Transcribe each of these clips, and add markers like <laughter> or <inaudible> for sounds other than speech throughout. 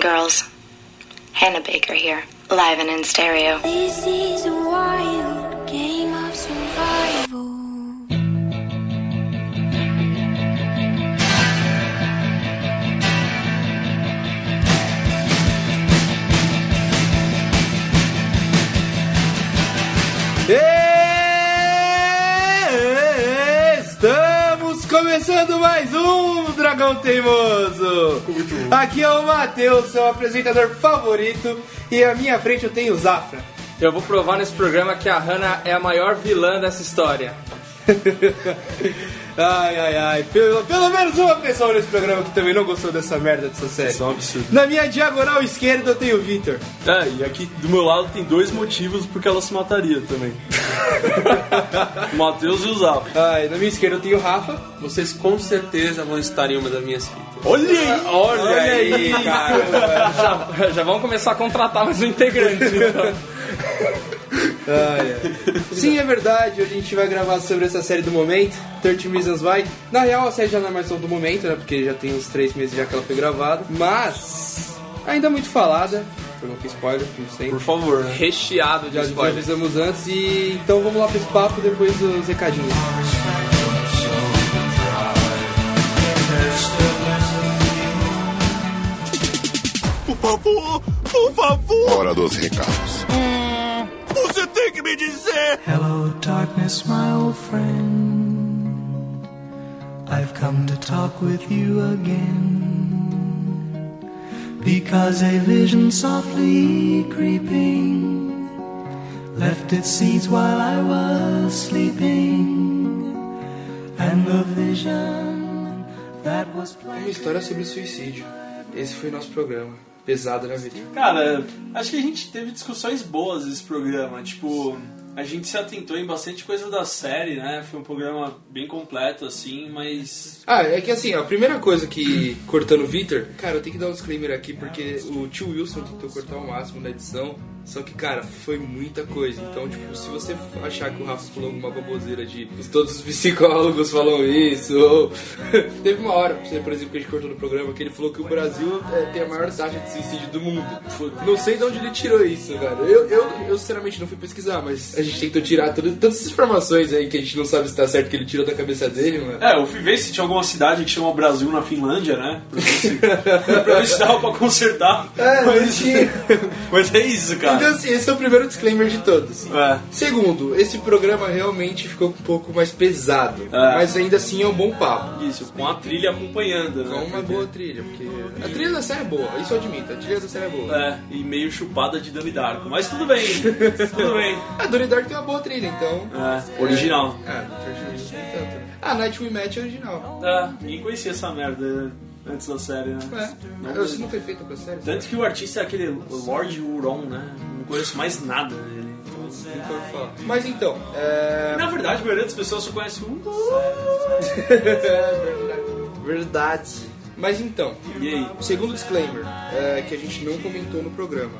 Girls. Hannah Baker here, live and in stereo. Dragão Teimoso. Aqui é o Matheus, seu apresentador favorito, e à minha frente eu tenho o Zafra. Eu vou provar nesse programa que a Hannah é a maior vilã dessa história. <laughs> Ai, ai, ai. Pelo, pelo menos uma pessoa nesse programa que também não gostou dessa merda dessa série. Isso é um absurdo. Na minha diagonal esquerda eu tenho o Victor. É, e aqui do meu lado tem dois motivos porque ela se mataria também. <laughs> o Matheus e o Zap. Ai, na minha esquerda eu tenho o Rafa. Vocês com certeza vão estar em uma das minhas fitas. Olha aí! Olha, aí, cara. <laughs> Já, já vamos começar a contratar mais um integrante. então. Ai, ai. Sim, é verdade. Hoje a gente vai gravar sobre essa série do momento, 30 Reasons Why. Na real, a série já não é mais do momento, né? Porque já tem uns 3 meses já que ela foi gravada. Mas, ainda muito falada. Não fiz spoiler, como sempre. Por favor, né? Recheado de Já, já spoiler. avisamos antes e então vamos lá para esse papo depois dos recadinhos. Por favor, por favor, Hora dos recados. você tem que me dizer. Hello, darkness, my old friend. I've come to talk with you again. Because a vision softly creeping left its seeds while I was sleeping. And the vision that was Uma planted. história sobre suicídio. Esse foi o nosso programa. Pesado, né, Vitor? Cara, acho que a gente teve discussões boas nesse programa. Tipo, a gente se atentou em bastante coisa da série, né? Foi um programa bem completo, assim, mas. Ah, é que assim, a primeira coisa que, cortando o Victor, cara, eu tenho que dar um disclaimer aqui, porque o tio Wilson tentou cortar o máximo na edição, só que, cara, foi muita coisa. Então, tipo, se você achar que o Rafa falou alguma baboseira de todos os psicólogos falam isso, ou... <laughs> Teve uma hora, por exemplo, que a gente cortou no programa, que ele falou que o Brasil é, tem a maior taxa de suicídio do mundo. Não sei de onde ele tirou isso, cara. Eu, eu, eu sinceramente, não fui pesquisar, mas a gente tentou tirar tudo, todas essas informações aí que a gente não sabe se tá certo que ele tirou da cabeça dele, mano. É, eu fui ver se tinha alguma cidade que chama Brasil na Finlândia, né? Pra ver se, <laughs> pra ver se dava pra consertar. É, mas, mas <laughs> é isso, cara. Então, assim, esse é o primeiro disclaimer de todos. É. Segundo, esse programa realmente ficou um pouco mais pesado, É. mas ainda assim é um bom papo. Isso, com a trilha acompanhando, né? Com uma Porque- boa trilha, porque a trilha da série é boa, isso eu admito, a trilha da série é boa. É, e meio chupada de Donnie Darko. Mas tudo bem, tudo bem. <laughs> A Donnie Dark tem uma boa trilha, então. É, original. Ah, Reasons nem tanto. Ah, Night We Met é original. É, ninguém conhecia essa merda antes da série, né? É. Eu, isso não foi feito pra série? Tanto que o artista é aquele Lord Huron, né? Não conheço mais nada dele. Então, falar. Mas então, é. Na verdade, a maioria das pessoas só conhece um. <laughs> Verdade. Mas então, o segundo disclaimer é que a gente não comentou no programa.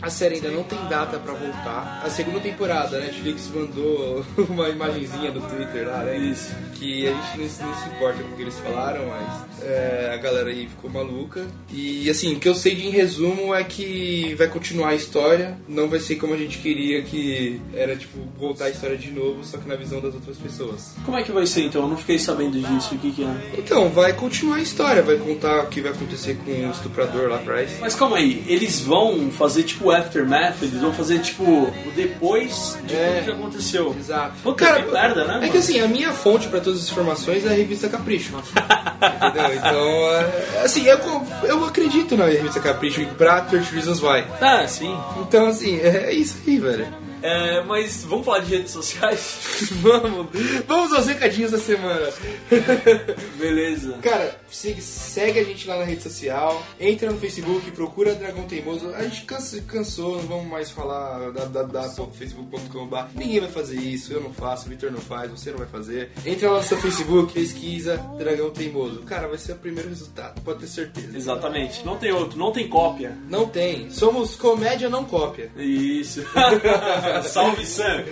A série ainda não tem data pra voltar. A segunda temporada, a Netflix mandou <laughs> uma imagenzinha no Twitter lá, né? Isso. Que a gente não, se- não se importa com o que eles falaram, mas é, a galera aí ficou maluca. E assim, o que eu sei de em resumo é que vai continuar a história. Não vai ser como a gente queria, que era tipo voltar a história de novo, só que na visão das outras pessoas. Como é que vai ser então? Eu não fiquei sabendo disso. O que, que é? Então, vai continuar a história, vai contar o que vai acontecer com o estuprador lá atrás. Mas calma aí, eles vão fazer tipo o aftermath, eles vão fazer tipo o depois de É. tudo que aconteceu. Exato. Puta, que merda, né, É mano? que assim, a minha fonte pra todas as informações é a revista Capricho. <laughs> Entendeu? Então, é, assim, eu, eu acredito na revista Capricho pra 30 Reasons Why. Ah, sim. Então, assim, é isso aí, velho. É, mas vamos falar de redes sociais? <laughs> Vamos, vamos aos recadinhos da semana. <laughs> Beleza. Cara, segue, segue a gente lá na rede social, entra no Facebook, procura Dragão Teimoso. A gente cansa- cansou, não vamos mais falar www.facebook.com.br. Ninguém vai fazer isso, eu não faço, o Victor não faz, você não vai fazer. Entra lá no seu Facebook, pesquisa Dragão Teimoso. Cara, vai ser o primeiro resultado, pode ter certeza. Exatamente. Não tem outro, não tem cópia. Não tem. Somos comédia, não cópia. Isso. <laughs> <laughs> Salve Sam.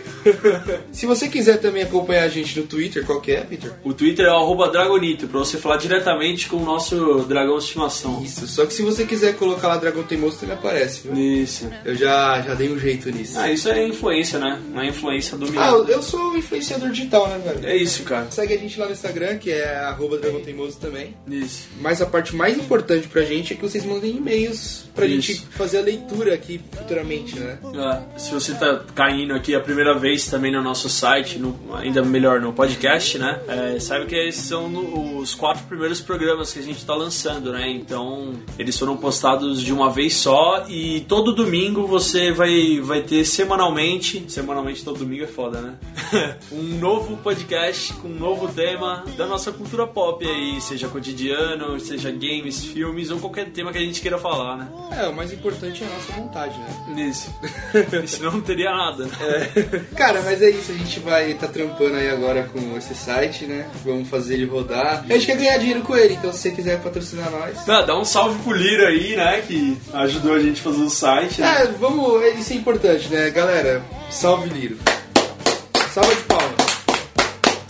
Se você quiser também acompanhar a gente no Twitter, qual que é, Victor? O Twitter é o Dragonito, pra você falar diretamente com o nosso dragão de estimação. Isso, só que se você quiser colocar lá Dragão Teimoso, ele aparece, viu? Isso. Eu já, já dei um jeito nisso. Ah, isso é influência, né? Não é influência Ah, dominante. eu sou influenciador digital, né, velho? É isso, cara. Segue a gente lá no Instagram, que é arroba Dragão Teimoso também. Isso. Mas a parte mais importante pra gente é que vocês mandem e-mails pra Isso. gente fazer a leitura aqui futuramente, né? Ah, se você tá caindo aqui a primeira vez também no nosso site, no- ainda melhor no podcast, né? É, sabe que esses são os quatro primeiros programas que a gente tá lançando, né? Então, eles foram postados de uma vez só e todo domingo você vai, vai ter semanalmente. Semanalmente todo domingo é foda, né? <laughs> um novo podcast com um novo tema da nossa cultura pop aí, seja cotidiano, seja games, filmes ou qualquer tema que a gente queira falar, né? É, o mais importante é a nossa vontade, né? Isso. <laughs> Senão não teria nada. <laughs> Cara, mas é isso, a gente vai estar trampando aí agora com esse site, né? Vamos fazer ele rodar. A gente quer ganhar dinheiro com ele, então se você quiser patrocinar nós. Dá um salve pro Lira aí, né? Que ajudou a gente a fazer o site. né? É, vamos, isso é importante, né? Galera, salve Liro. Salve de.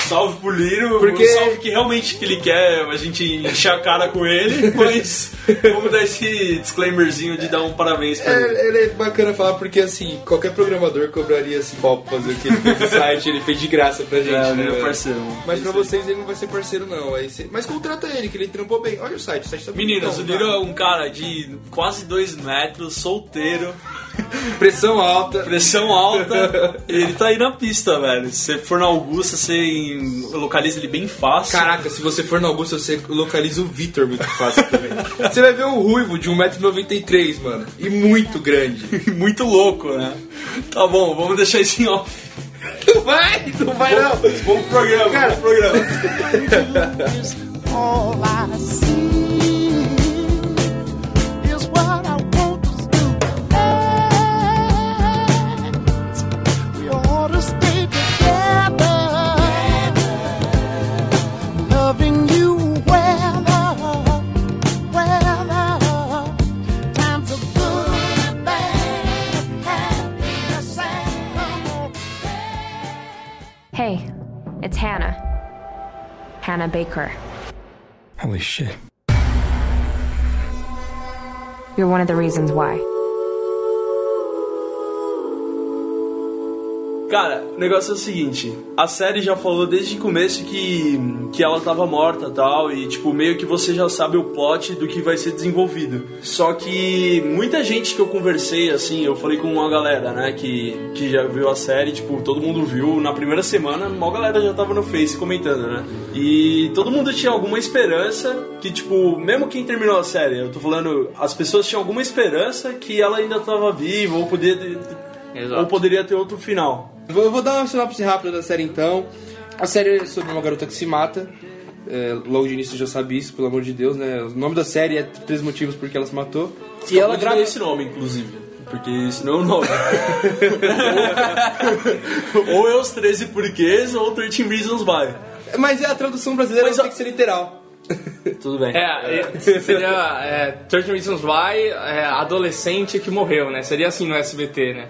Salve pro Liro, Porque- um salve que realmente que ele quer a gente encher a cara com ele, <laughs> mas vamos dar esse disclaimerzinho de dar um parabéns pra ele. É, ele é bacana falar porque, assim, qualquer programador cobraria esse pau pra fazer o que ele fez no site, ele fez de graça pra gente, É, né? parceiro. Mas pra vocês ele não vai ser parceiro, não. Aí você- Mas contrata ele, que ele trampou bem. Olha o site, o site tá Meninas, o Liro tá? é um cara de quase dois metros, solteiro, <laughs> Pressão alta. pressão alta. ele tá aí na pista, velho. Se você for na Augusta, você localiza ele bem fácil. Caraca, se você for na Augusta, você localiza o Vitor muito fácil também. <laughs> você vai ver um ruivo de 1,93m, mano. E muito grande. <laughs> muito louco, né? Tá bom, vamos deixar isso em off. Não vai, não vai não. Vamos pro programa, Cara. vamos pro programa. It's Hannah. Hannah Baker. Holy shit. You're one of the reasons why. Cara, o negócio é o seguinte, a série já falou desde o começo que, que ela tava morta tal, e tipo, meio que você já sabe o plot do que vai ser desenvolvido. Só que muita gente que eu conversei, assim, eu falei com uma galera, né, que, que já viu a série, tipo, todo mundo viu na primeira semana, uma galera já tava no Face comentando, né? E todo mundo tinha alguma esperança que, tipo, mesmo quem terminou a série, eu tô falando, as pessoas tinham alguma esperança que ela ainda tava viva, ou poderia, ou poderia ter outro final. Vou, vou dar uma sinopse rápida da série então. A série é sobre uma garota que se mata. É, logo de início já sabe isso, pelo amor de Deus, né? O nome da série é Três Motivos Porque Ela Se Matou. E ela grava. esse nome, inclusive. Porque esse não é o nome. <laughs> ou é os 13 porquês ou 13 Reasons Why. Mas é a tradução brasileira, Mas, tem que ser literal. <laughs> Tudo bem. É, é, seria é, 13 Reasons Why, é, adolescente que morreu, né? Seria assim no SBT, né?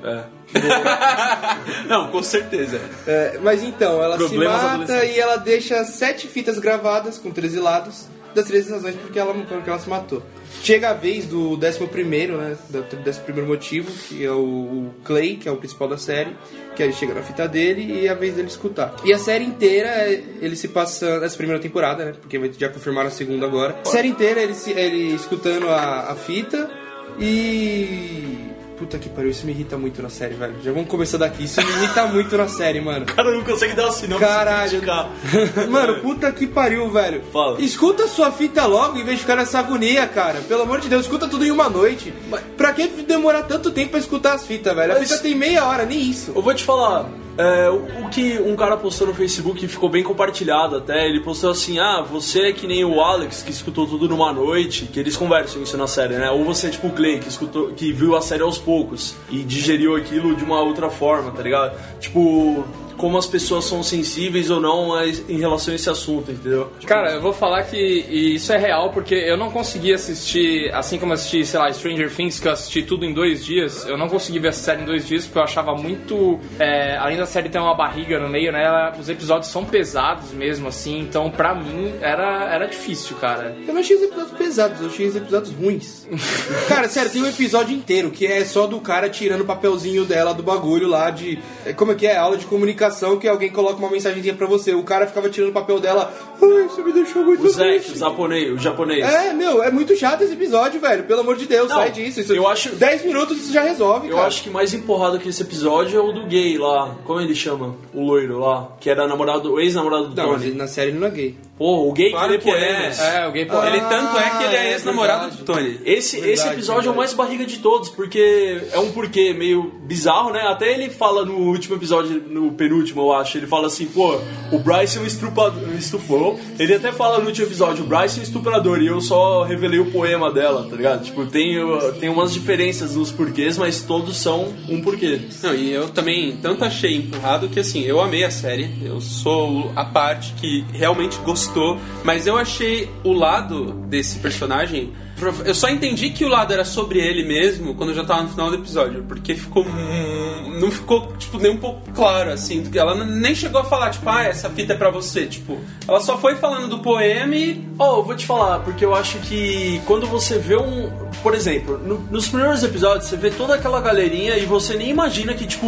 <laughs> Não, com certeza. É, mas então, ela Problemas se mata e ela deixa sete fitas gravadas com 13 lados das 13 razões porque ela, porque ela se matou. Chega a vez do 11 primeiro, né? Do 11 primeiro motivo, que é o, Clay, que é o principal da série, que aí chega na fita dele e é a vez dele escutar. E a série inteira, ele se passa nessa primeira temporada, né? Porque já confirmaram a segunda agora. A série inteira, ele, se- ele escutando a, a fita e. Puta que pariu, isso me irrita muito na série, velho. Já vamos começar daqui. Isso me irrita <laughs> muito na série, mano. O cara não consegue dar sinopse Caralho. <laughs> Mano, puta que pariu, velho. Fala. Escuta sua fita logo em vez de ficar nessa agonia, cara. Pelo amor de Deus, escuta tudo em uma noite. Pra que demorar tanto tempo pra escutar as fitas, velho? A Mas- fita tem meia hora, nem isso. Eu vou te falar, é, o que um cara postou no Facebook ficou bem compartilhado até, ele postou assim, ah, você é que nem o Alex que escutou tudo numa noite, que eles conversam isso na série, né? Ou você é tipo o Clay, que escutou, que viu a série aos poucos e digeriu aquilo de uma outra forma, tá ligado? Tipo, como as pessoas são sensíveis ou não em relação a esse assunto, entendeu? Cara, eu vou falar que e isso é real, porque eu não consegui assistir, assim como assisti, sei lá, Stranger Things, que eu assisti tudo em dois dias, eu não consegui ver essa série em dois dias, porque eu achava muito. é, além da série ter uma barriga no meio, né? ela- os episódios são pesados mesmo, assim, então pra mim era, era difícil, cara. Eu não achei os episódios pesados, eu achei os episódios ruins. cara, sério, tem um episódio inteiro que é só do cara tirando o papelzinho dela do bagulho lá de. é, Como é que é? Aula de comunicação que alguém coloca uma mensagenzinha pra você. O cara ficava tirando o papel dela. Ai, você me deixou muito O Zek, triste." o japonês, o japonês. É, meu, é muito chato esse episódio, velho. Pelo amor de Deus, Não, sai disso. Isso, eu acho- 10 minutos isso já resolve, Eu cara. acho que mais empurrado que esse episódio é o do gay lá. Como ele chama? O loiro lá. Que era namorado, o ex-namorado do Não, Tony. ele- na série ele não é gay. Pô, o gay Claro que lê que é. poemas. É, alguém pode. Ele tanto é que ele é é ex-namorado do Tony. Esse, Verdade, esse episódio é verdade. o mais barriga de todos, porque é um porquê meio bizarro, né? Até ele fala no último episódio, no penúltimo, eu acho, ele fala assim, pô, o Bryce é um Ele até fala no último episódio, Bryce é estuprador, e eu só revelei o poema dela, tá ligado? Tipo, tem, tem umas diferenças nos porquês, mas todos são um porquê. Não, e eu também tanto achei empurrado que assim, eu amei a série, eu sou a parte que realmente gostou, mas eu achei o lado desse personagem. Eu só entendi que o lado era sobre ele mesmo quando eu já tava no final do episódio, porque ficou. Não ficou, tipo, nem um pouco claro, assim. Ela nem chegou a falar, tipo, ah, essa fita é pra você. Tipo, ela só foi falando do poema e. Oh, vou te falar, porque eu acho que quando você vê um. Por exemplo, no- nos primeiros episódios você vê toda aquela galerinha e você nem imagina que, tipo,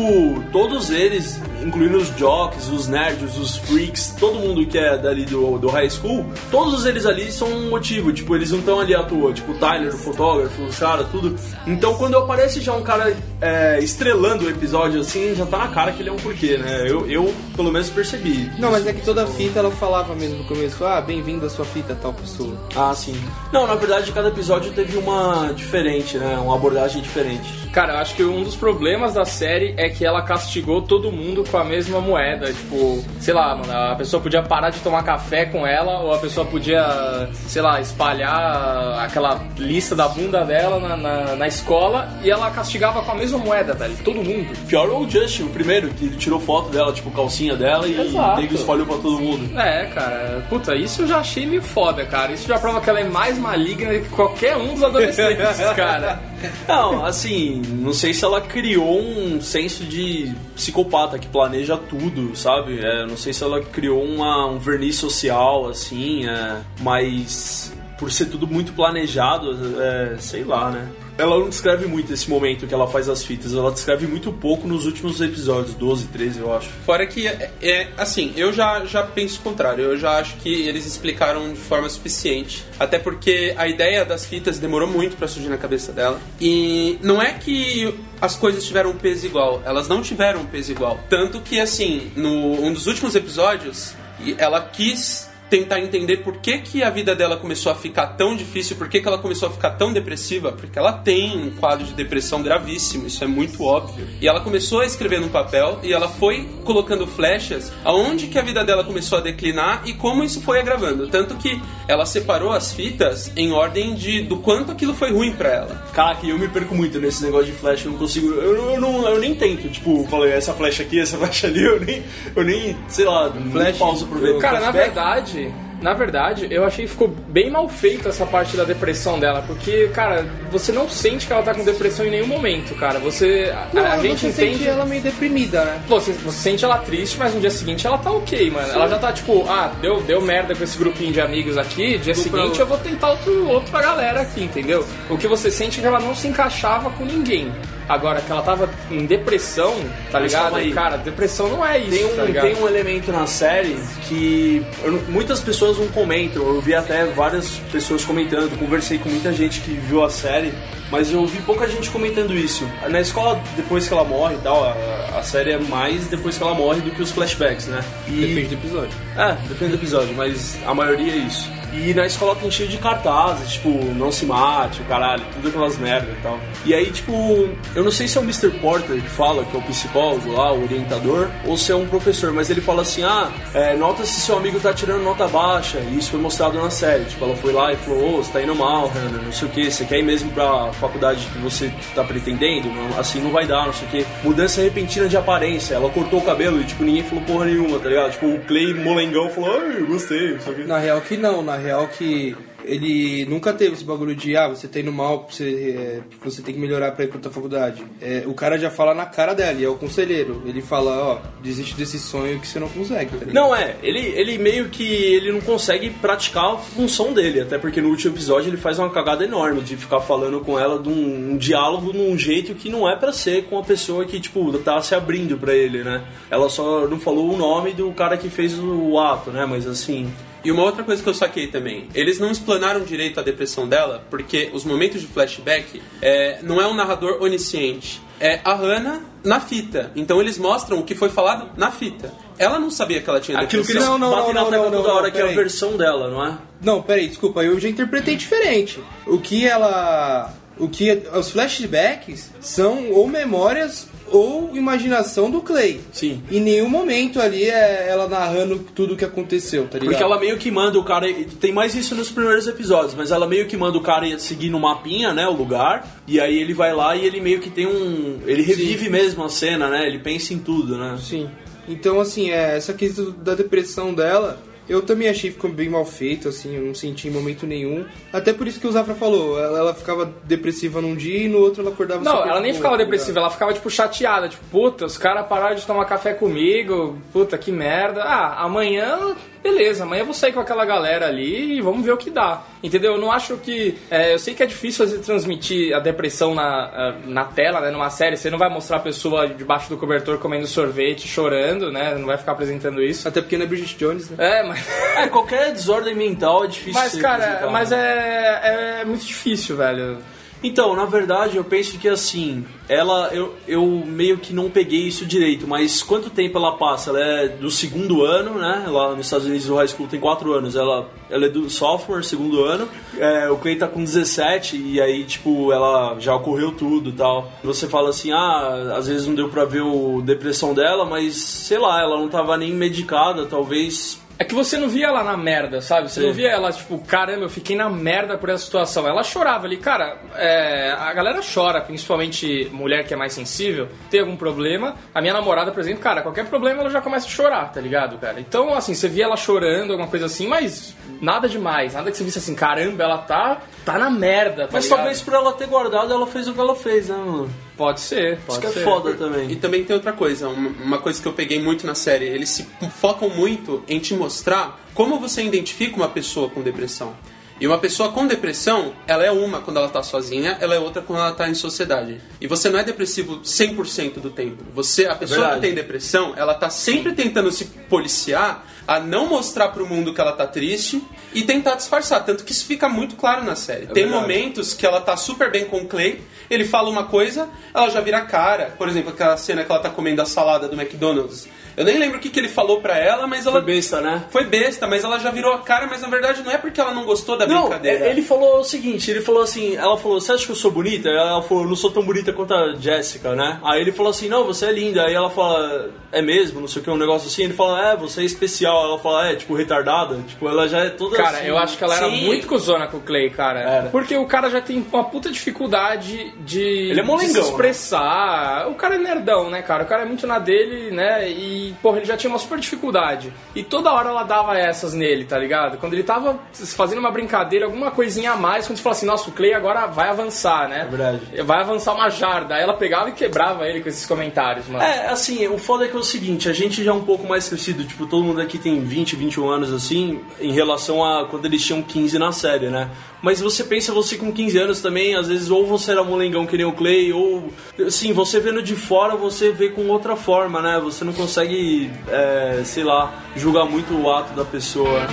todos eles, incluindo os jocks, os nerds, os freaks, todo mundo que é dali do, do high school, todos eles ali são um motivo. Tipo, eles não estão ali à toa. Tipo, o Tyler, o fotógrafo, os caras, tudo. Então quando aparece já um cara é, estrelando o episódio assim, já tá na cara que ele é um porquê, né? Eu, eu pelo menos percebi. Não, mas é que toda fita ela falava mesmo no começo, ah, bem-vindo à sua fita, tal pessoa. Ah, sim. Não, na verdade, cada episódio teve uma diferente, né? Uma abordagem diferente. Cara, eu acho que um dos problemas da série é que ela castigou todo mundo com a mesma moeda. Tipo, sei lá, mano, a pessoa podia parar de tomar café com ela, ou a pessoa podia, sei lá, espalhar aquela lista da bunda dela na, na, na escola e ela castigava com a mesma moeda, velho. Todo mundo. Pior é o Justin, o primeiro, que ele tirou foto dela, tipo, calcinha dela e Exato. nego espalhou pra todo mundo. É, cara, puta, isso eu já achei meio foda, cara. Isso já prova que ela é mais maligna que qualquer um dos adolescentes, <laughs> cara. Não, assim, não sei se ela criou um senso de psicopata que planeja tudo, sabe? É, não sei se ela criou uma, um verniz social, assim, é, mas por ser tudo muito planejado, é, sei lá, né? Ela não descreve muito esse momento que ela faz as fitas, ela descreve muito pouco nos últimos episódios, 12, 13, eu acho. Fora que, é, é, assim, eu já, já penso o contrário. Eu já acho que eles explicaram de forma suficiente. Até porque a ideia das fitas demorou muito pra surgir na cabeça dela. E não é que as coisas tiveram um peso igual. Elas não tiveram um peso igual. Tanto que, assim, no um dos últimos episódios, ela quis tentar entender por que, que a vida dela começou a ficar tão difícil, por que, que ela começou a ficar tão depressiva, porque ela tem um quadro de depressão gravíssimo, isso é muito óbvio. E ela começou a escrever no papel e ela foi colocando flechas aonde que a vida dela começou a declinar e como isso foi agravando. Tanto que ela separou as fitas em ordem de do quanto aquilo foi ruim pra ela. Caraca, eu me perco muito nesse negócio de flecha, eu não consigo. Eu, não- eu, não, eu nem tento, tipo, falei, essa flecha aqui, essa flecha ali, <laughs> eu nem, eu nem sei lá, nem Flash, pauso pra ver. Cara, na verdade, na verdade, eu achei que ficou bem mal feita essa parte da depressão dela, porque, cara, você não sente que ela tá com depressão em nenhum momento, cara. Você. A, Não, a gente você entende. sente ela meio deprimida, né? Você, você sente ela triste, mas no dia seguinte ela tá ok, mano. Ela já tá tipo, ah, deu, deu merda com esse grupinho de amigos aqui, dia Vou pra seguinte outro. eu vou tentar outro, outra galera aqui, entendeu? O que você sente é que ela não se encaixava com ninguém. Agora, que ela tava em depressão, tá Mas ligado? aí. Cara, depressão não é isso, Tem um, tá tem um elemento na série que eu muitas pessoas não comentam. Eu vi até várias pessoas comentando, conversei com muita gente que viu a série, mas eu vi pouca gente comentando isso. Na escola, depois que ela morre e tal, a, a série é mais depois que ela morre do que os flashbacks, né? E- Depende do episódio. É, depende do episódio, mas a maioria é isso. E na escola tem cheio de cartazes, tipo, não se mate, o caralho, tudo aquelas merda e tal. E aí, tipo, eu não sei se é o Mr. Porter que fala, que é o psicólogo lá, o orientador, ou se é um professor, mas ele fala assim: ah, é, nota se seu amigo tá tirando nota baixa. E isso foi mostrado na série. Tipo, ela foi lá e falou: ô, você tá indo mal, Hannah, não sei o que, você quer ir mesmo pra faculdade que você tá pretendendo? Não, assim não vai dar, não sei o que. Mudança repentina de aparência. Ela cortou o cabelo e, tipo, ninguém falou porra nenhuma, tá ligado? Tipo, o Clay molengão falou: ai, gostei, não sei o. Na real que não, na real que ele nunca teve esse bagulho de ah, você tá indo mal, você, é, você tem que melhorar pra ir pra tua faculdade. É, o cara já fala na cara dela, e é o conselheiro. Ele fala, ó, desiste desse sonho que você não consegue, tá? Não, é, ele, ele meio que ele não consegue praticar a função dele, até porque no último episódio ele faz uma cagada enorme de ficar falando com ela de um, um diálogo num jeito que não é pra ser com a pessoa que, tipo, tá se abrindo pra ele, né? Ela só não falou o nome do cara que fez o ato, né? Mas assim. E uma outra coisa que eu saquei também, eles não explanaram direito a depressão dela, porque os momentos de flashback é, não é um narrador onisciente. É a Hannah na fita. Então eles mostram o que foi falado na fita. Ela não sabia que ela tinha Aquilo que depressão. eles Não, não, batem não, na não, não, toda hora que é a versão dela, não é? Não, peraí, desculpa, eu já interpretei diferente. O que ela. O que. Os flashbacks são ou memórias ou imaginação do Clay. Sim. Em nenhum momento ali é ela narrando tudo o que aconteceu, tá ligado? Porque ela meio que manda o cara. Tem mais isso nos primeiros episódios, mas ela meio que manda o cara ir seguir no mapinha, né? O lugar. E aí ele vai lá e ele meio que tem um. Ele revive mesmo a cena, né? Ele pensa em tudo, né? Sim. Então, assim, é, essa questão da depressão dela, eu também achei que ficou bem mal feito, assim, eu não senti em momento nenhum. Até por isso que o Zafra falou, ela, ela ficava depressiva num dia e no outro ela acordava Não, ela nem ficava tá depressiva, ela ficava, tipo, chateada. Tipo, puta, os caras pararam de tomar café comigo. Puta, que merda. Ah, amanhã, beleza, amanhã eu vou sair com aquela galera ali e vamos ver o que dá. Entendeu? Eu não acho que. é, eu sei que é difícil fazer transmitir a depressão na, na tela, né? Numa série. Você não vai mostrar a pessoa debaixo do cobertor comendo sorvete, chorando, né? Não vai ficar apresentando isso. Até porque não é Bridget Jones, né? É, mas. É, qualquer desordem mental é difícil Mas, ser cara, mas é, é muito difícil, velho. Então, na verdade, eu penso que assim, ela, eu, eu meio que não peguei isso direito, mas quanto tempo ela passa? Ela é do segundo ano, né? Lá nos Estados Unidos o high school tem 4 anos. Ela, ela é do sophomore, segundo ano. É, o Clay tá com 17 e aí, tipo, ela já ocorreu tudo tal. Você fala assim, ah, às vezes não deu pra ver o depressão dela, mas sei lá, ela não tava nem medicada, talvez É que você não via ela na merda, sabe? Você Sim. não via ela, tipo, caramba, eu fiquei na merda por essa situação. Ela chorava ali, cara. é, a galera chora, principalmente mulher que é mais sensível, tem algum problema. A minha namorada, por exemplo, cara, qualquer problema ela já começa a chorar, tá ligado, cara? Então, assim, você via ela chorando, alguma coisa assim, mas nada demais. Nada que você visse assim, caramba, ela tá, tá na merda, tá Mas ligado? talvez por ela ter guardado, ela fez o que ela fez, né, mano? Pode ser, Isso pode que é ser. foda também. E também tem outra coisa, uma, coisa que eu peguei muito na série, eles se focam muito em te mostrar como você identifica uma pessoa com depressão. E uma pessoa com depressão, ela é uma quando ela tá sozinha, ela é outra quando ela tá em sociedade. E você não é depressivo 100% do tempo. Você, a pessoa Verdade. que tem depressão, ela tá sempre tentando se policiar a não mostrar pro mundo que ela tá triste e tentar disfarçar, tanto que isso fica muito claro na série. tem verdade. momentos que ela tá super bem com o Clay, ele fala uma coisa, ela já vira a cara. Por exemplo, aquela cena que ela tá comendo a salada do McDonald's. Eu nem lembro o que, que ele falou pra ela, mas ela Foi besta, né? foi besta, mas ela já virou a cara, mas na verdade não é porque ela não gostou da Não, brincadeira. é- ele falou o seguinte, ele falou assim, ela falou, você acha que eu sou bonita? Ela falou, não sou tão bonita quanto a Jessica, né? Aí ele falou assim, não, você é linda. Aí ela fala, é mesmo, não sei o que, um negócio assim. Ele fala, é, você é especial. Ela fala, é, tipo, retardada. Tipo, ela já é toda Cara, assim. eu acho que ela era Sim. muito cuzona com o Clay, cara. Era. Porque o cara já tem uma puta dificuldade de, Ele é molengão, de se expressar. O cara é nerdão, né, cara? O cara é muito na dele, né? E, porra, ele já tinha uma super dificuldade. E toda hora ela dava essas nele, tá ligado? Quando ele tava fazendo uma brincadeira, alguma coisinha a mais, quando você fala assim, nossa, o Clay agora vai avançar, né? É verdade. Vai avançar uma jarda. Aí ela pegava e quebrava ele com esses comentários, mano. É, assim, o foda é que é o seguinte, a gente já é um pouco mais crescido, tipo, todo mundo aqui tem 20, 21 anos, assim, em relação a quando eles tinham 15 na série, né? Mas você pensa, você com 15 anos também, às vezes, ou você era molengão que nem o Clay, ou, assim, você vendo de fora, você vê com outra forma, né? Você não consegue, é, sei lá, julgar muito o ato da pessoa.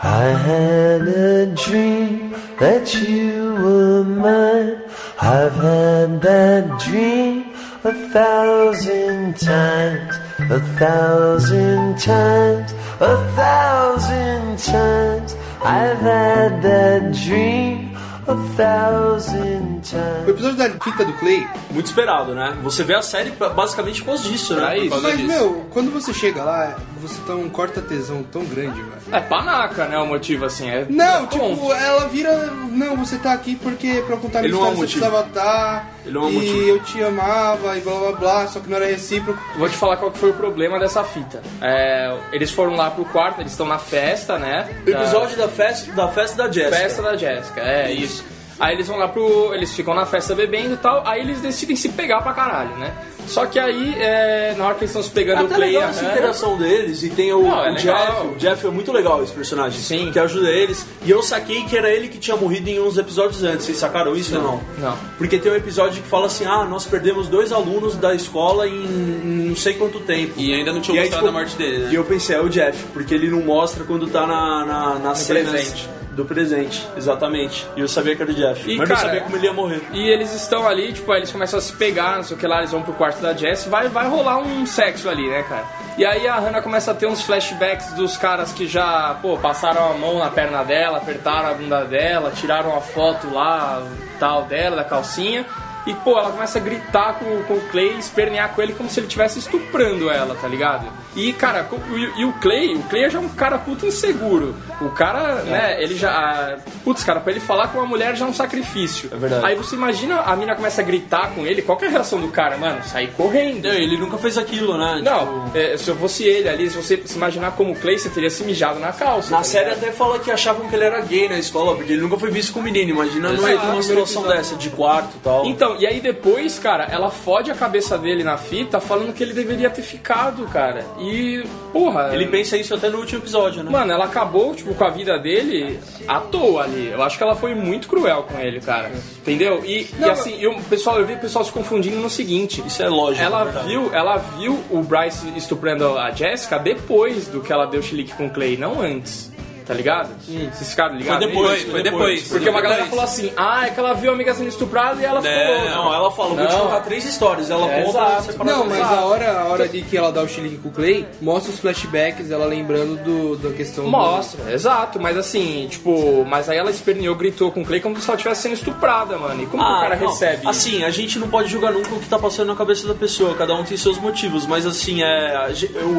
I had a dream that you were mine. I've had that dream a thousand times, a thousand times, a thousand times. I've had that dream a thousand O episódio da fita do Clay, Muito esperado, né? Você vê a série basicamente por causa disso, né? Isso. causa mas, disso. meu, quando você chega lá, você tá um corta-tesão tão grande, velho. É panaca, né? O motivo assim. É, Não, é tipo, ela vira. Não, você tá aqui porque pra contar minha é história um você precisava estar. Ele não é um e motivo. eu te amava e blá blá blá, só que não era recíproco. Vou te falar qual que foi o problema dessa fita. É, eles foram lá pro quarto, eles estão na festa, né? O episódio da festa da, festa da Jessica. Festa da Jéssica, é isso. Aí eles vão lá pro. Eles ficam na festa bebendo e tal, aí eles decidem se pegar pra caralho, né? Só que aí, é, na hora que eles estão se pegando É o até Clay e a legal essa Hannah- interação deles e tem o, Não, é o legal. Jeff. O Jeff é muito legal esse personagem. Sim. Que ajuda eles. E eu saquei que era ele que tinha morrido em uns episódios antes. Vocês sacaram isso ou não? Não. Porque tem um episódio que fala assim: ah, nós perdemos dois alunos da escola em, em não sei quanto tempo. E ainda não tinha E aí, mostrado tipo, a morte dele, né? E eu pensei, é o Jeff, porque ele não mostra quando tá na, na, nas cenas presente. Do presente. Exatamente. E eu sabia que era o Jeff. E, mas cara, não sabia como ele ia morrer. E eles estão ali, tipo, aí eles começam a se pegar, não sei o que lá, eles vão pro quarto da Jess, vai, vai rolar um sexo ali, né, cara? E aí a Hannah começa a ter uns flashbacks dos caras que já, pô, passaram a mão na perna dela, apertaram a bunda dela, tiraram a foto lá, tal, dela, da calcinha. E, pô, ela começa a gritar com, com o Clay, espernear com ele como se ele estivesse estuprando ela, tá ligado? E, cara, e, e o Clay, o Clay já é um cara puto inseguro. O cara, né, ele já. Putz, cara, pra ele falar com uma mulher já é um sacrifício. É verdade. Aí você imagina a mina começa a gritar com ele, qual que é a reação do cara? Mano, sair correndo. Não, Ele nunca fez aquilo, né? Não, Tipo, é, se eu fosse ele ali, se você se imaginar como o Clay, você teria se mijado na calça. Na tá série até fala que achavam que ele era gay na escola, porque ele nunca foi visto com menino. Imagina no meio de uma situação dessa, de quarto e tal. Então, e aí depois, cara, ela fode a cabeça dele na fita, falando que ele deveria ter ficado, cara. E, porra. Ele pensa isso até no último episódio, né? Mano, ela acabou, tipo, com a vida dele à toa ali. Eu acho que ela foi muito cruel com ele, cara. Entendeu? E, e assim, eu, pessoal, eu vi o pessoal se confundindo no seguinte. Isso é lógico. Ela viu, ela viu o Bryce estuprando a Jessica depois do que ela deu chilique com o Clay, não antes. Tá ligado? Vocês ficaram ligados? Foi depois, nisso? foi depois. Porque Foi uma galera depois. falou assim, ah, é que ela viu a amiga sendo estuprada e ela ficou louca. Não, ela falou, vou te contar três histórias. Ela É, conta. Não, mas a hora, a hora de que ela dá o chilique com o Clay, mostra os flashbacks, ela lembrando do, da questão do- Mostra, exato, mas assim, tipo, mas aí ela esperneou, gritou com o Clay como se ela estivesse sendo estuprada, mano. E como que o cara Ah, não. recebe? Assim, a gente não pode julgar nunca o que tá passando na cabeça da pessoa, cada um tem seus motivos, mas assim, é,